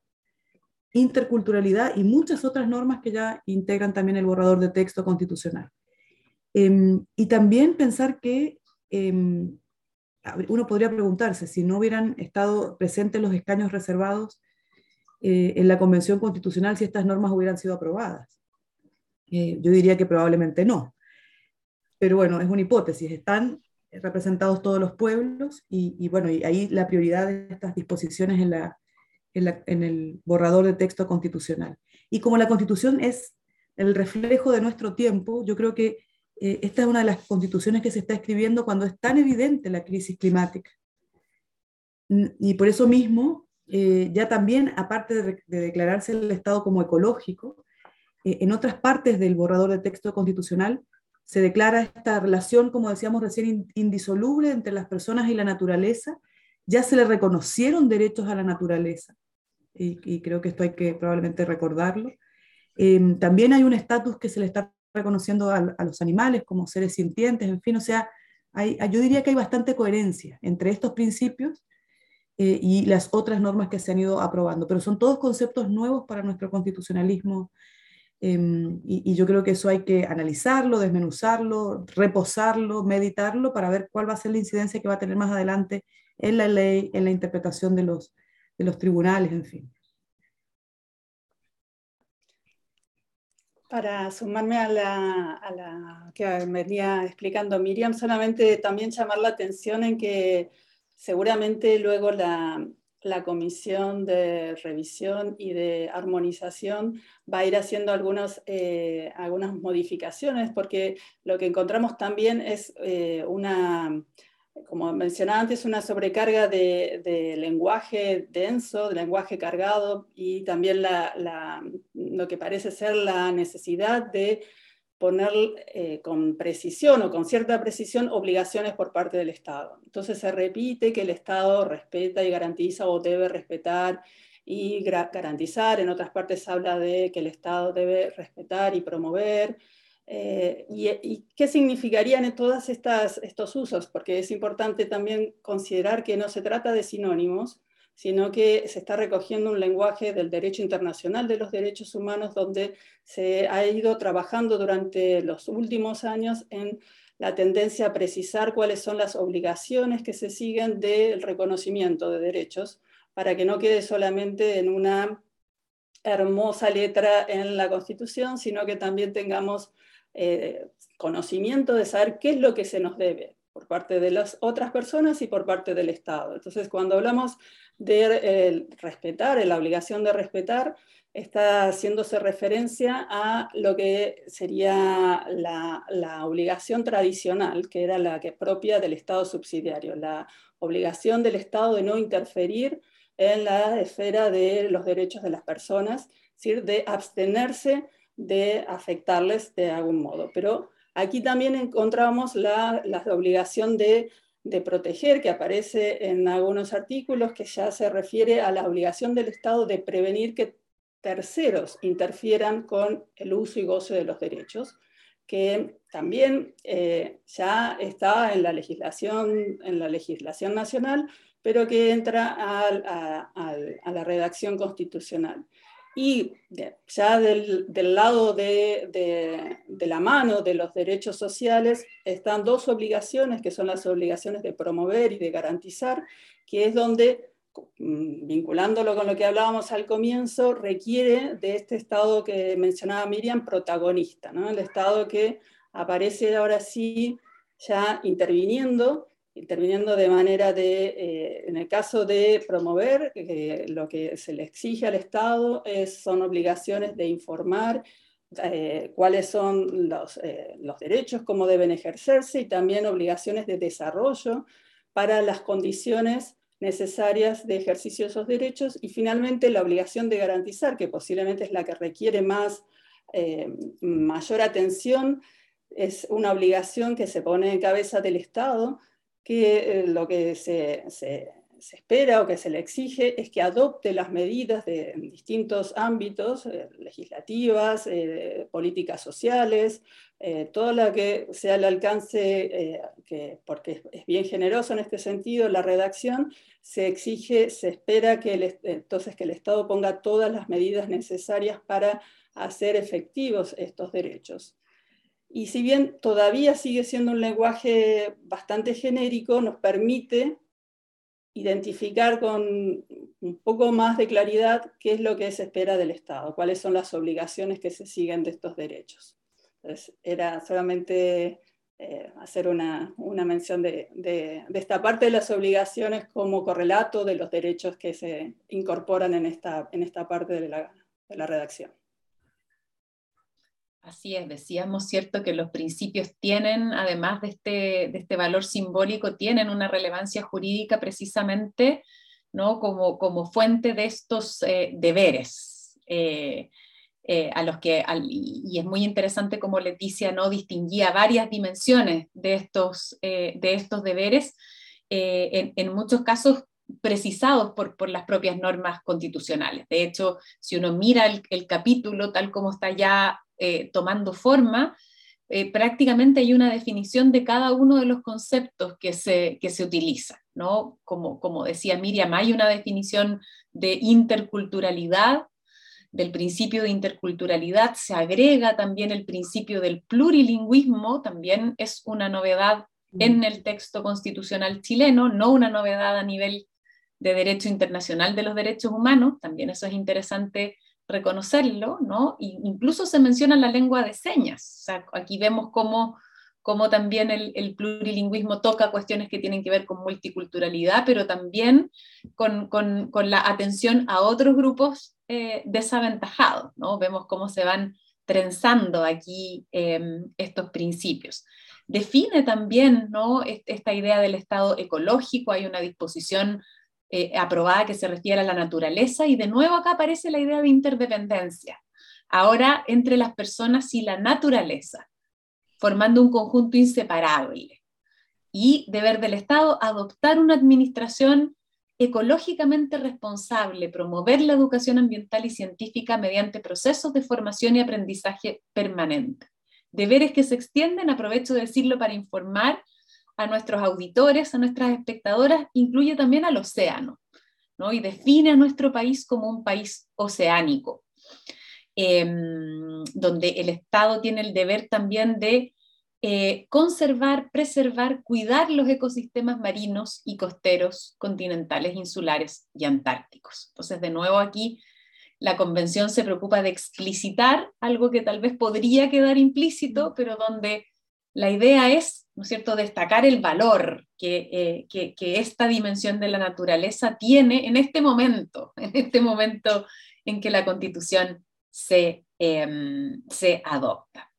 interculturalidad y muchas otras normas que ya integran también el borrador de texto constitucional. Em, y también pensar que em, uno podría preguntarse si no hubieran estado presentes los escaños reservados eh, en la Convención Constitucional, si estas normas hubieran sido aprobadas. Eh, yo diría que probablemente no. Pero bueno, es una hipótesis. Están representados todos los pueblos y, bueno, y ahí la prioridad de estas disposiciones en, la, en el borrador de texto constitucional. Y como la constitución es el reflejo de nuestro tiempo, yo creo que eh, esta es una de las constituciones que se está escribiendo cuando es tan evidente la crisis climática. Y por eso mismo, eh, ya también, aparte de, declararse el Estado como ecológico, en otras partes del borrador de texto constitucional se declara esta relación, como decíamos recién, indisoluble entre las personas y la naturaleza. Ya se le reconocieron derechos a la naturaleza, y, y creo que esto hay que probablemente recordarlo. también hay un estatus que se le está reconociendo a, los animales como seres sintientes, en fin, o sea, hay, yo diría que hay bastante coherencia entre estos principios eh, y las otras normas que se han ido aprobando, pero son todos conceptos nuevos para nuestro constitucionalismo em, y, y, yo creo que eso hay que analizarlo, desmenuzarlo, reposarlo, meditarlo para ver cuál va a ser la incidencia que va a tener más adelante en la ley, en la interpretación de los, de los tribunales, en fin. Para sumarme a la, que venía explicando Miriam, solamente también llamar la atención en que seguramente luego la, comisión de revisión y de armonización va a ir haciendo algunos, eh, algunas modificaciones, porque lo que encontramos también es eh, una como mencionaba antes, una sobrecarga de, lenguaje denso, de lenguaje cargado y también lo que parece ser la necesidad de poner eh, con precisión o con cierta precisión obligaciones por parte del Estado. Entonces se repite que el Estado respeta y garantiza o debe respetar y garantizar, en otras partes habla de que el Estado debe respetar y promover, eh, y, qué significarían en todos estos usos? Porque es importante también considerar que no se trata de sinónimos, sino que se está recogiendo un lenguaje del derecho internacional de los derechos humanos donde se ha ido trabajando durante los últimos años en la tendencia a precisar cuáles son las obligaciones que se siguen del reconocimiento de derechos para que no quede solamente en una hermosa letra en la Constitución, sino que también tengamos eh, conocimiento de saber qué es lo que se nos debe. Por parte de las otras personas y por parte del Estado. Entonces, cuando hablamos de respetar, la obligación de respetar, está haciéndose referencia a lo que sería la, la, obligación tradicional, que era la que propia del Estado subsidiario, la obligación del Estado de no interferir en la esfera de los derechos de las personas, es decir, de abstenerse de afectarles de algún modo. Pero aquí también encontramos la, obligación de, de, proteger, que aparece en algunos artículos, que ya se refiere a la obligación del Estado de prevenir que terceros interfieran con el uso y goce de los derechos, que también eh, ya está en la legislación, en la legislación nacional, pero que entra a, la redacción constitucional. Y ya del, lado de, de, la mano de los derechos sociales están dos obligaciones, que son las obligaciones de promover y de garantizar, que es donde Mm, vinculándolo con lo que hablábamos al comienzo, requiere de este Estado que mencionaba Miriam, protagonista, ¿no? el Estado que aparece ahora sí ya interviniendo, interviniendo de manera de, eh, en el caso de promover, lo que se le exige al Estado es, son obligaciones de informar eh, cuáles son los, eh, los derechos, cómo deben ejercerse y también obligaciones de desarrollo para las condiciones necesarias de ejercicio de esos derechos y finalmente la obligación de garantizar, que posiblemente es la que requiere más, eh, mayor atención, es una obligación que se pone en cabeza del Estado, que eh, lo que se, se se espera o que se le exige es que adopte las medidas de, distintos ámbitos, eh, legislativas, eh, políticas sociales, eh, todo lo que sea al alcance, que, porque es bien generoso en este sentido, la redacción, se exige, se espera que el, entonces que el Estado ponga todas las medidas necesarias para hacer efectivos estos derechos. Y si bien todavía sigue siendo un lenguaje bastante genérico, nos permite identificar con un poco más de claridad qué es lo que se espera del Estado, cuáles son las obligaciones que se siguen de estos derechos. Entonces, era solamente eh, hacer una, mención de, esta parte de las obligaciones como correlato de los derechos que se incorporan en esta, en esta parte de la redacción. Así es, decíamos, ¿cierto?, que los principios tienen, además de este, de este valor simbólico, tienen una relevancia jurídica precisamente ¿no? como, como fuente de estos eh, deberes. Eh, eh, a los que, y es muy interesante como Leticia no distinguía varias dimensiones de estos, de estos deberes, en, en, muchos casos precisados por, por, las propias normas constitucionales. De hecho, si uno mira el, el capítulo tal como está ya eh, tomando forma, eh, prácticamente hay una definición de cada uno de los conceptos que se, que se utilizan. ¿no? Como, como decía Miriam, hay una definición de interculturalidad, del principio de interculturalidad, se agrega también el principio del plurilingüismo, también es una novedad en mm. el texto constitucional chileno, no una novedad a nivel de derecho internacional de los derechos humanos, también eso es interesante reconocerlo, ¿no? incluso se menciona la lengua de señas. aquí vemos cómo, cómo también el, plurilingüismo toca cuestiones que tienen que ver con multiculturalidad, pero también con, la atención a otros grupos eh, desaventajados, ¿no? Vemos cómo se van trenzando aquí em, estos principios. Define también ¿no? esta idea del Estado ecológico, hay una disposición eh, aprobada que se refiere a la naturaleza y de nuevo acá aparece la idea de interdependencia, ahora entre las personas y la naturaleza, formando un conjunto inseparable. Y deber del Estado adoptar una administración ecológicamente responsable, promover la educación ambiental y científica mediante procesos de formación y aprendizaje permanente. Deberes que se extienden, aprovecho de decirlo para informar a nuestros auditores, a nuestras espectadoras, incluye también al océano, ¿no? y define a nuestro país como un país oceánico, em, donde el Estado tiene el deber también de eh, conservar, preservar, cuidar los ecosistemas marinos y costeros, continentales, insulares y antárticos. Entonces, de nuevo aquí, la convención se preocupa de explicitar algo que tal vez podría quedar implícito, pero donde la idea es ¿no es cierto?, destacar el valor que, que, que, esta dimensión de la naturaleza tiene en este momento, en este momento en que la constitución se, em, se adopta.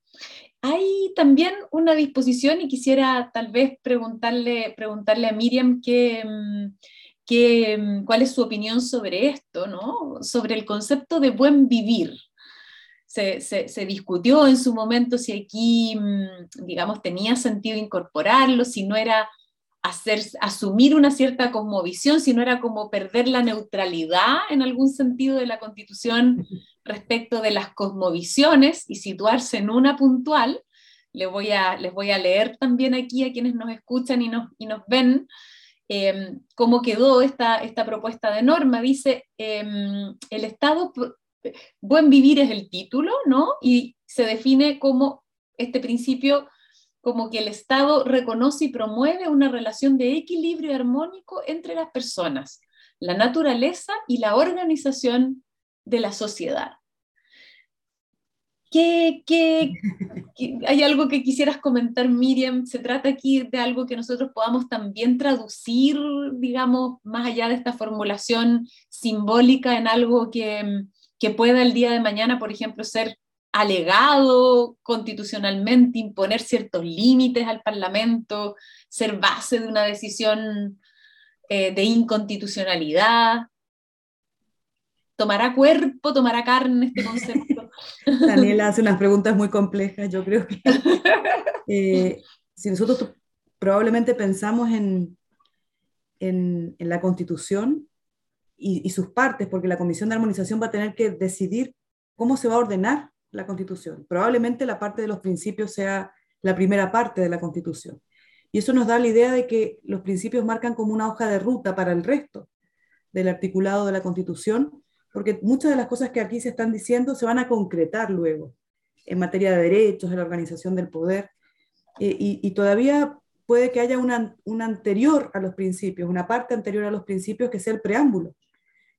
Hay también una disposición y quisiera tal vez preguntarle, preguntarle a Miriam que, em, em, cuál es su opinión sobre esto, ¿no? sobre el concepto de buen vivir. Se, se, discutió en su momento si aquí, mm, digamos, tenía sentido incorporarlo, si no era hacer, asumir una cierta cosmovisión, si no era como perder la neutralidad en algún sentido de la constitución respecto de las cosmovisiones y situarse en una puntual. Les voy a, les voy a leer también aquí a quienes nos escuchan y nos, y nos ven em, cómo quedó esta, esta propuesta de norma. Dice, em, el Estado, buen vivir es el título, ¿no? Y se define como este principio como que el Estado reconoce y promueve una relación de equilibrio armónico entre las personas, la naturaleza y la organización de la sociedad. ¿Qué, hay algo que quisieras comentar, Miriam? ¿Se trata aquí de algo que nosotros podamos también traducir, digamos, más allá de esta formulación simbólica en algo que, que pueda el día de mañana, por ejemplo, ser alegado constitucionalmente, imponer ciertos límites al Parlamento, ser base de una decisión eh, de inconstitucionalidad? ¿Tomará cuerpo, tomará carne este concepto? Daniela hace unas preguntas muy complejas, yo creo que eh, si nosotros probablemente pensamos en, en, la constitución y, y, sus partes, porque la Comisión de Armonización va a tener que decidir cómo se va a ordenar la constitución. Probablemente la parte de los principios sea la primera parte de la constitución. Y eso nos da la idea de que los principios marcan como una hoja de ruta para el resto del articulado de la constitución porque muchas de las cosas que aquí se están diciendo se van a concretar luego en materia de derechos, de la organización del poder, eh, y, todavía puede que haya una, anterior a los principios, una parte anterior a los principios que sea el preámbulo.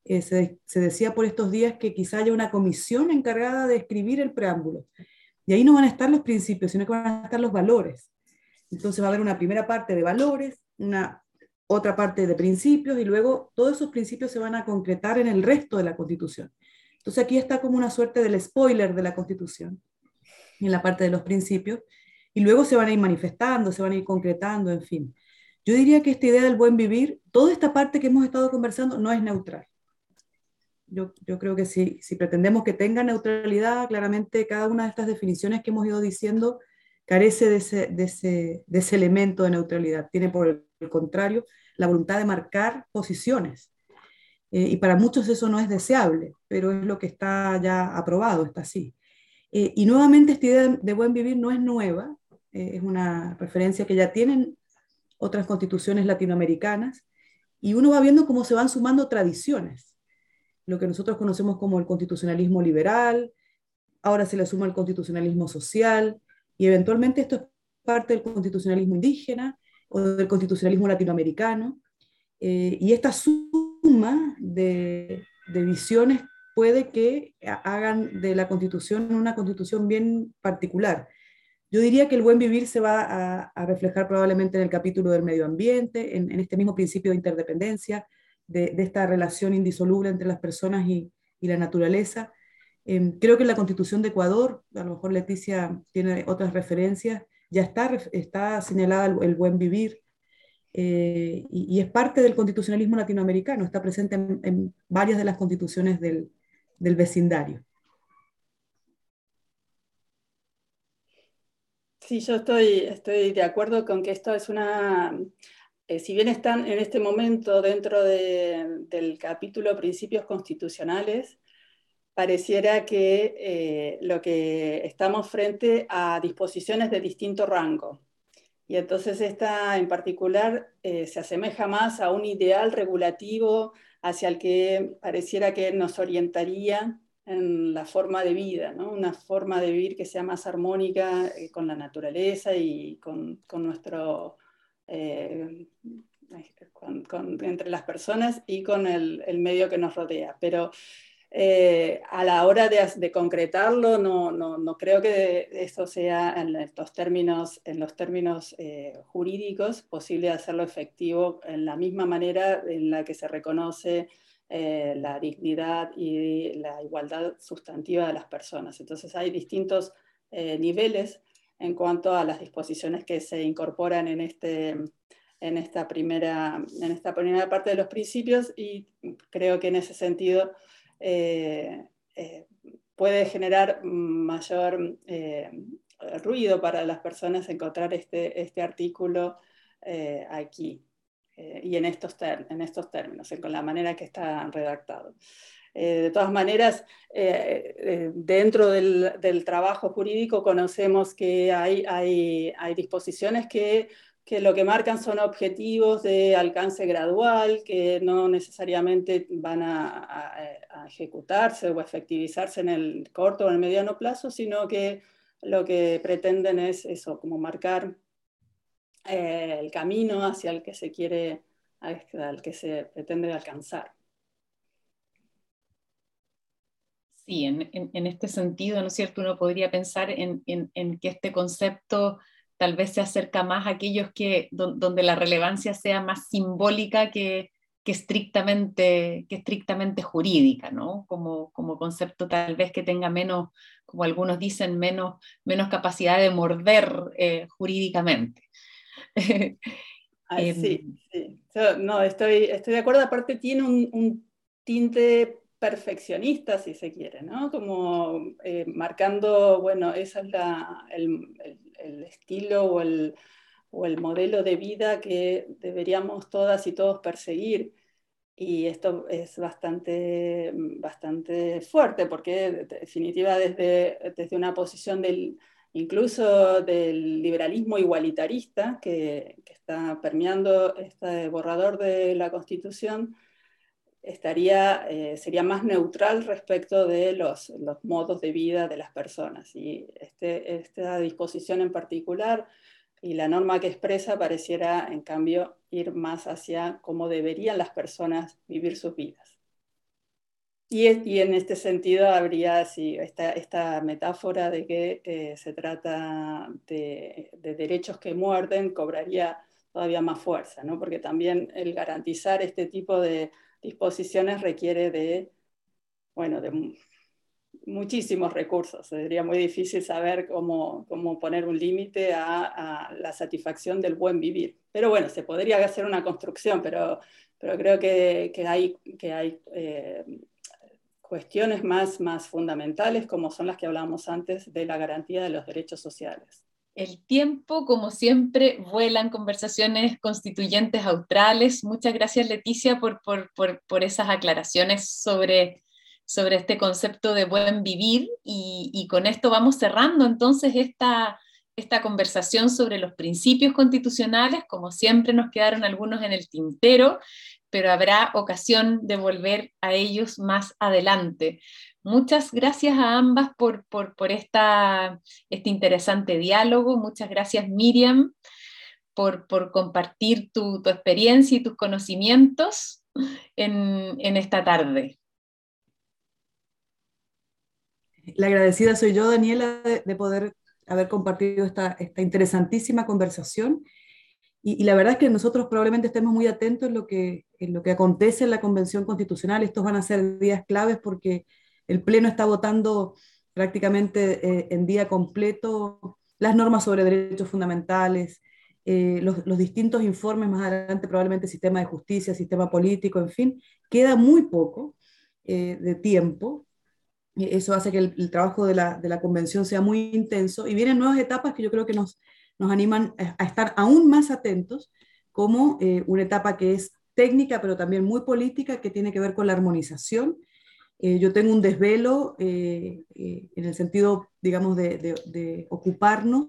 Eh, se, se, decía por estos días que quizá haya una comisión encargada de escribir el preámbulo. Y ahí no van a estar los principios, sino que van a estar los valores. Entonces va a haber una primera parte de valores, una otra parte de principios y luego todos esos principios se van a concretar en el resto de la Constitución. Entonces aquí está como una suerte del spoiler de la Constitución, en la parte de los principios, y luego se van a ir manifestando, se van a ir concretando, en fin. Yo diría que esta idea del buen vivir, toda esta parte que hemos estado conversando no es neutral. Yo, yo creo que si, si pretendemos que tenga neutralidad, claramente cada una de estas definiciones que hemos ido diciendo carece de ese, de ese, de ese elemento de neutralidad. Tiene por el contrario la voluntad de marcar posiciones. Eh, y para muchos eso no es deseable, pero es lo que está ya aprobado, está así. Eh, y nuevamente esta idea de buen vivir no es nueva, eh, es una referencia que ya tienen otras constituciones latinoamericanas, y uno va viendo cómo se van sumando tradiciones, lo que nosotros conocemos como el constitucionalismo liberal, ahora se le suma el constitucionalismo social, y eventualmente esto es parte del constitucionalismo indígena, o del constitucionalismo latinoamericano. Eh, y esta suma de, visiones puede que hagan de la constitución una constitución bien particular. Yo diría que el buen vivir se va a, reflejar probablemente en el capítulo del medio ambiente, en, este mismo principio de interdependencia, de, esta relación indisoluble entre las personas y, la naturaleza. Em, creo que en la constitución de Ecuador, a lo mejor Leticia tiene otras referencias, ya está, está señalada el, buen vivir eh, y, es parte del constitucionalismo latinoamericano, está presente en, varias de las constituciones del, vecindario. Sí, yo estoy, estoy de acuerdo con que esto es una, eh, si bien están en este momento dentro del capítulo Principios Constitucionales, pareciera que eh, lo que estamos frente a disposiciones de distinto rango. Y entonces esta en particular eh, se asemeja más a un ideal regulativo hacia el que pareciera que nos orientaría en la forma de vida, ¿no? una forma de vivir que sea más armónica eh, con la naturaleza y con, con nuestro, entre las personas y con el, medio que nos rodea. Pero eh, a la hora de, concretarlo, no, creo que esto sea en los términos eh, jurídicos posible hacerlo efectivo en la misma manera en la que se reconoce eh, la dignidad y la igualdad sustantiva de las personas. Entonces hay distintos niveles en cuanto a las disposiciones que se incorporan en, este, en, esta primera, en esta primera parte de los principios y creo que en ese sentido eh, eh, puede generar mayor eh, ruido para las personas encontrar este, este artículo aquí y en estos, en estos términos, con la manera que está redactado. De todas maneras, dentro del, trabajo jurídico conocemos que hay, disposiciones que lo que marcan son objetivos de alcance gradual, que no necesariamente van a, ejecutarse o efectivizarse en el corto o en el mediano plazo, sino que lo que pretenden es eso, como marcar eh, el camino hacia el que se quiere, al que se pretende alcanzar. Sí, en, este sentido, ¿no es cierto? Uno podría pensar en, en que este concepto tal vez se acerca más a aquellos que, donde la relevancia sea más simbólica que, que, estrictamente, que estrictamente jurídica, ¿no? Como, como concepto tal vez que tenga menos, como algunos dicen, menos, menos capacidad de morder eh, jurídicamente. Em, sí, sí. no, estoy, estoy de acuerdo. Aparte tiene un, un tinte perfeccionista, si se quiere, ¿no? Como eh, marcando, bueno, esa es el, estilo o el, o el modelo de vida que deberíamos todas y todos perseguir. Y esto es bastante, bastante fuerte porque, en definitiva, desde, desde una posición del, incluso del liberalismo igualitarista que, que, está permeando este borrador de la Constitución, estaría, eh, sería más neutral respecto de los, los, modos de vida de las personas. Y este, esta disposición en particular y la norma que expresa pareciera, en cambio, ir más hacia cómo deberían las personas vivir sus vidas. Y, y en este sentido habría así, esta, esta metáfora de que eh, se trata de, de derechos que muerden, cobraría todavía más fuerza, ¿no? porque también el garantizar este tipo de disposiciones requiere de, bueno, de muchísimos recursos. Sería muy difícil saber cómo, cómo poner un límite a, la satisfacción del buen vivir. Pero bueno, se podría hacer una construcción, pero, pero creo que, que hay, que hay eh, cuestiones más, más fundamentales, como son las que hablábamos antes de la garantía de los derechos sociales. El tiempo, como siempre, vuelan conversaciones constituyentes australes. Muchas gracias, Leticia, por, por, esas aclaraciones sobre, sobre este concepto de buen vivir. Y, con esto vamos cerrando entonces esta, esta conversación sobre los principios constitucionales. Como siempre, nos quedaron algunos en el tintero, pero habrá ocasión de volver a ellos más adelante. Muchas gracias a ambas por, esta, este interesante diálogo. Muchas gracias, Miriam, por, compartir tu, experiencia y tus conocimientos en, esta tarde. La agradecida soy yo, Daniela, de, poder haber compartido esta, interesantísima conversación. Y, la verdad es que nosotros probablemente estemos muy atentos en lo, que, en lo que acontece en la Convención Constitucional. Estos van a ser días claves porque el Pleno está votando prácticamente eh, en día completo las normas sobre derechos fundamentales, eh, los, distintos informes más adelante, probablemente sistema de justicia, sistema político, en fin, queda muy poco eh, de tiempo. Eso hace que el, trabajo de la, de la, convención sea muy intenso y vienen nuevas etapas que yo creo que nos, nos animan a estar aún más atentos, como una etapa que es técnica, pero también muy política, que tiene que ver con la armonización eh, yo tengo un desvelo eh, eh, en el sentido, digamos, de, ocuparnos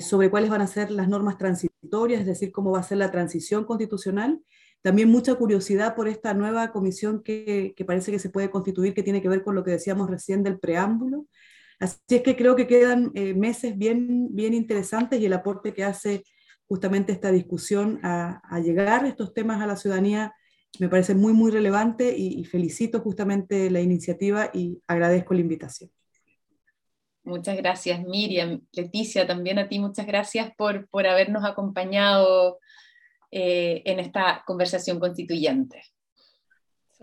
sobre cuáles van a ser las normas transitorias, es decir, cómo va a ser la transición constitucional. También mucha curiosidad por esta nueva comisión que, que parece que se puede constituir, que tiene que ver con lo que decíamos recién del preámbulo. Así es que creo que quedan meses bien, bien interesantes y el aporte que hace justamente esta discusión a, a llegar estos temas a la ciudadanía me parece muy, muy relevante y, felicito justamente la iniciativa y agradezco la invitación. Muchas gracias, Miriam. Leticia, también a ti muchas gracias por, por habernos acompañado eh, en esta conversación constituyente.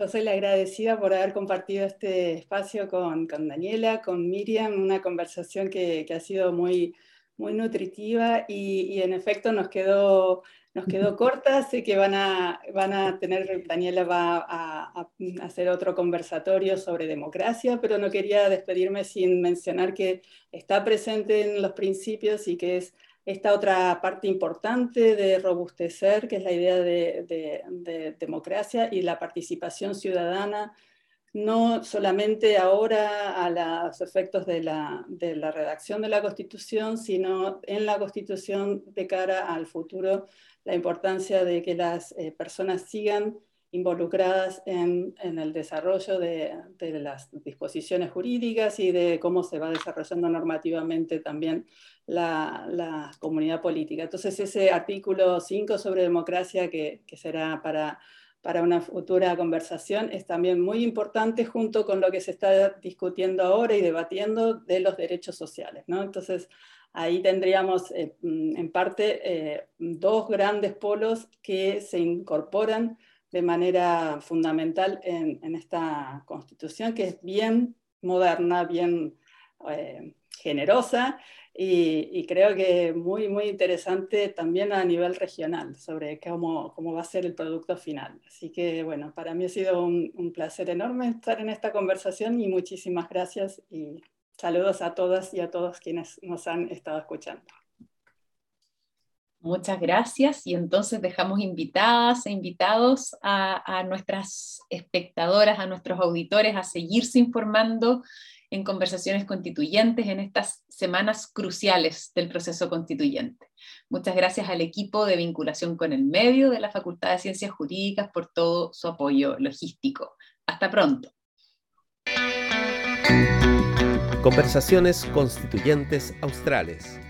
Yo soy la agradecida por haber compartido este espacio con, con Daniela, con Miriam, una conversación que, que ha sido muy, muy nutritiva y, y, en efecto nos quedó nos quedó corta, sé que van a, van a tener, Daniela va a, hacer otro conversatorio sobre democracia, pero no quería despedirme sin mencionar que está presente en los principios y que es esta otra parte importante de robustecer, que es la idea de, de democracia y la participación ciudadana no solamente ahora a los efectos de la, de la, redacción de la Constitución, sino en la Constitución de cara al futuro la importancia de que las eh, personas sigan involucradas en, el desarrollo de, las disposiciones jurídicas y de cómo se va desarrollando normativamente también la, comunidad política. Entonces ese artículo 5 sobre democracia que, será para, para una futura conversación es también muy importante junto con lo que se está discutiendo ahora y debatiendo de los derechos sociales. ¿no? Entonces Ahí tendríamos eh, en parte eh, dos grandes polos que se incorporan de manera fundamental en, esta constitución, que es bien moderna, bien eh, generosa y, creo que muy, muy interesante también a nivel regional sobre cómo, cómo va a ser el producto final. Así que bueno, para mí ha sido un, un placer enorme estar en esta conversación y muchísimas gracias y Saludos a todas y a todos quienes nos han estado escuchando. Muchas gracias y entonces dejamos invitadas e invitados a, nuestras espectadoras, a nuestros auditores a seguirse informando en conversaciones constituyentes en estas semanas cruciales del proceso constituyente. Muchas gracias al equipo de vinculación con el medio de la Facultad de Ciencias Jurídicas por todo su apoyo logístico. Hasta pronto. Conversaciones Constituyentes Australes.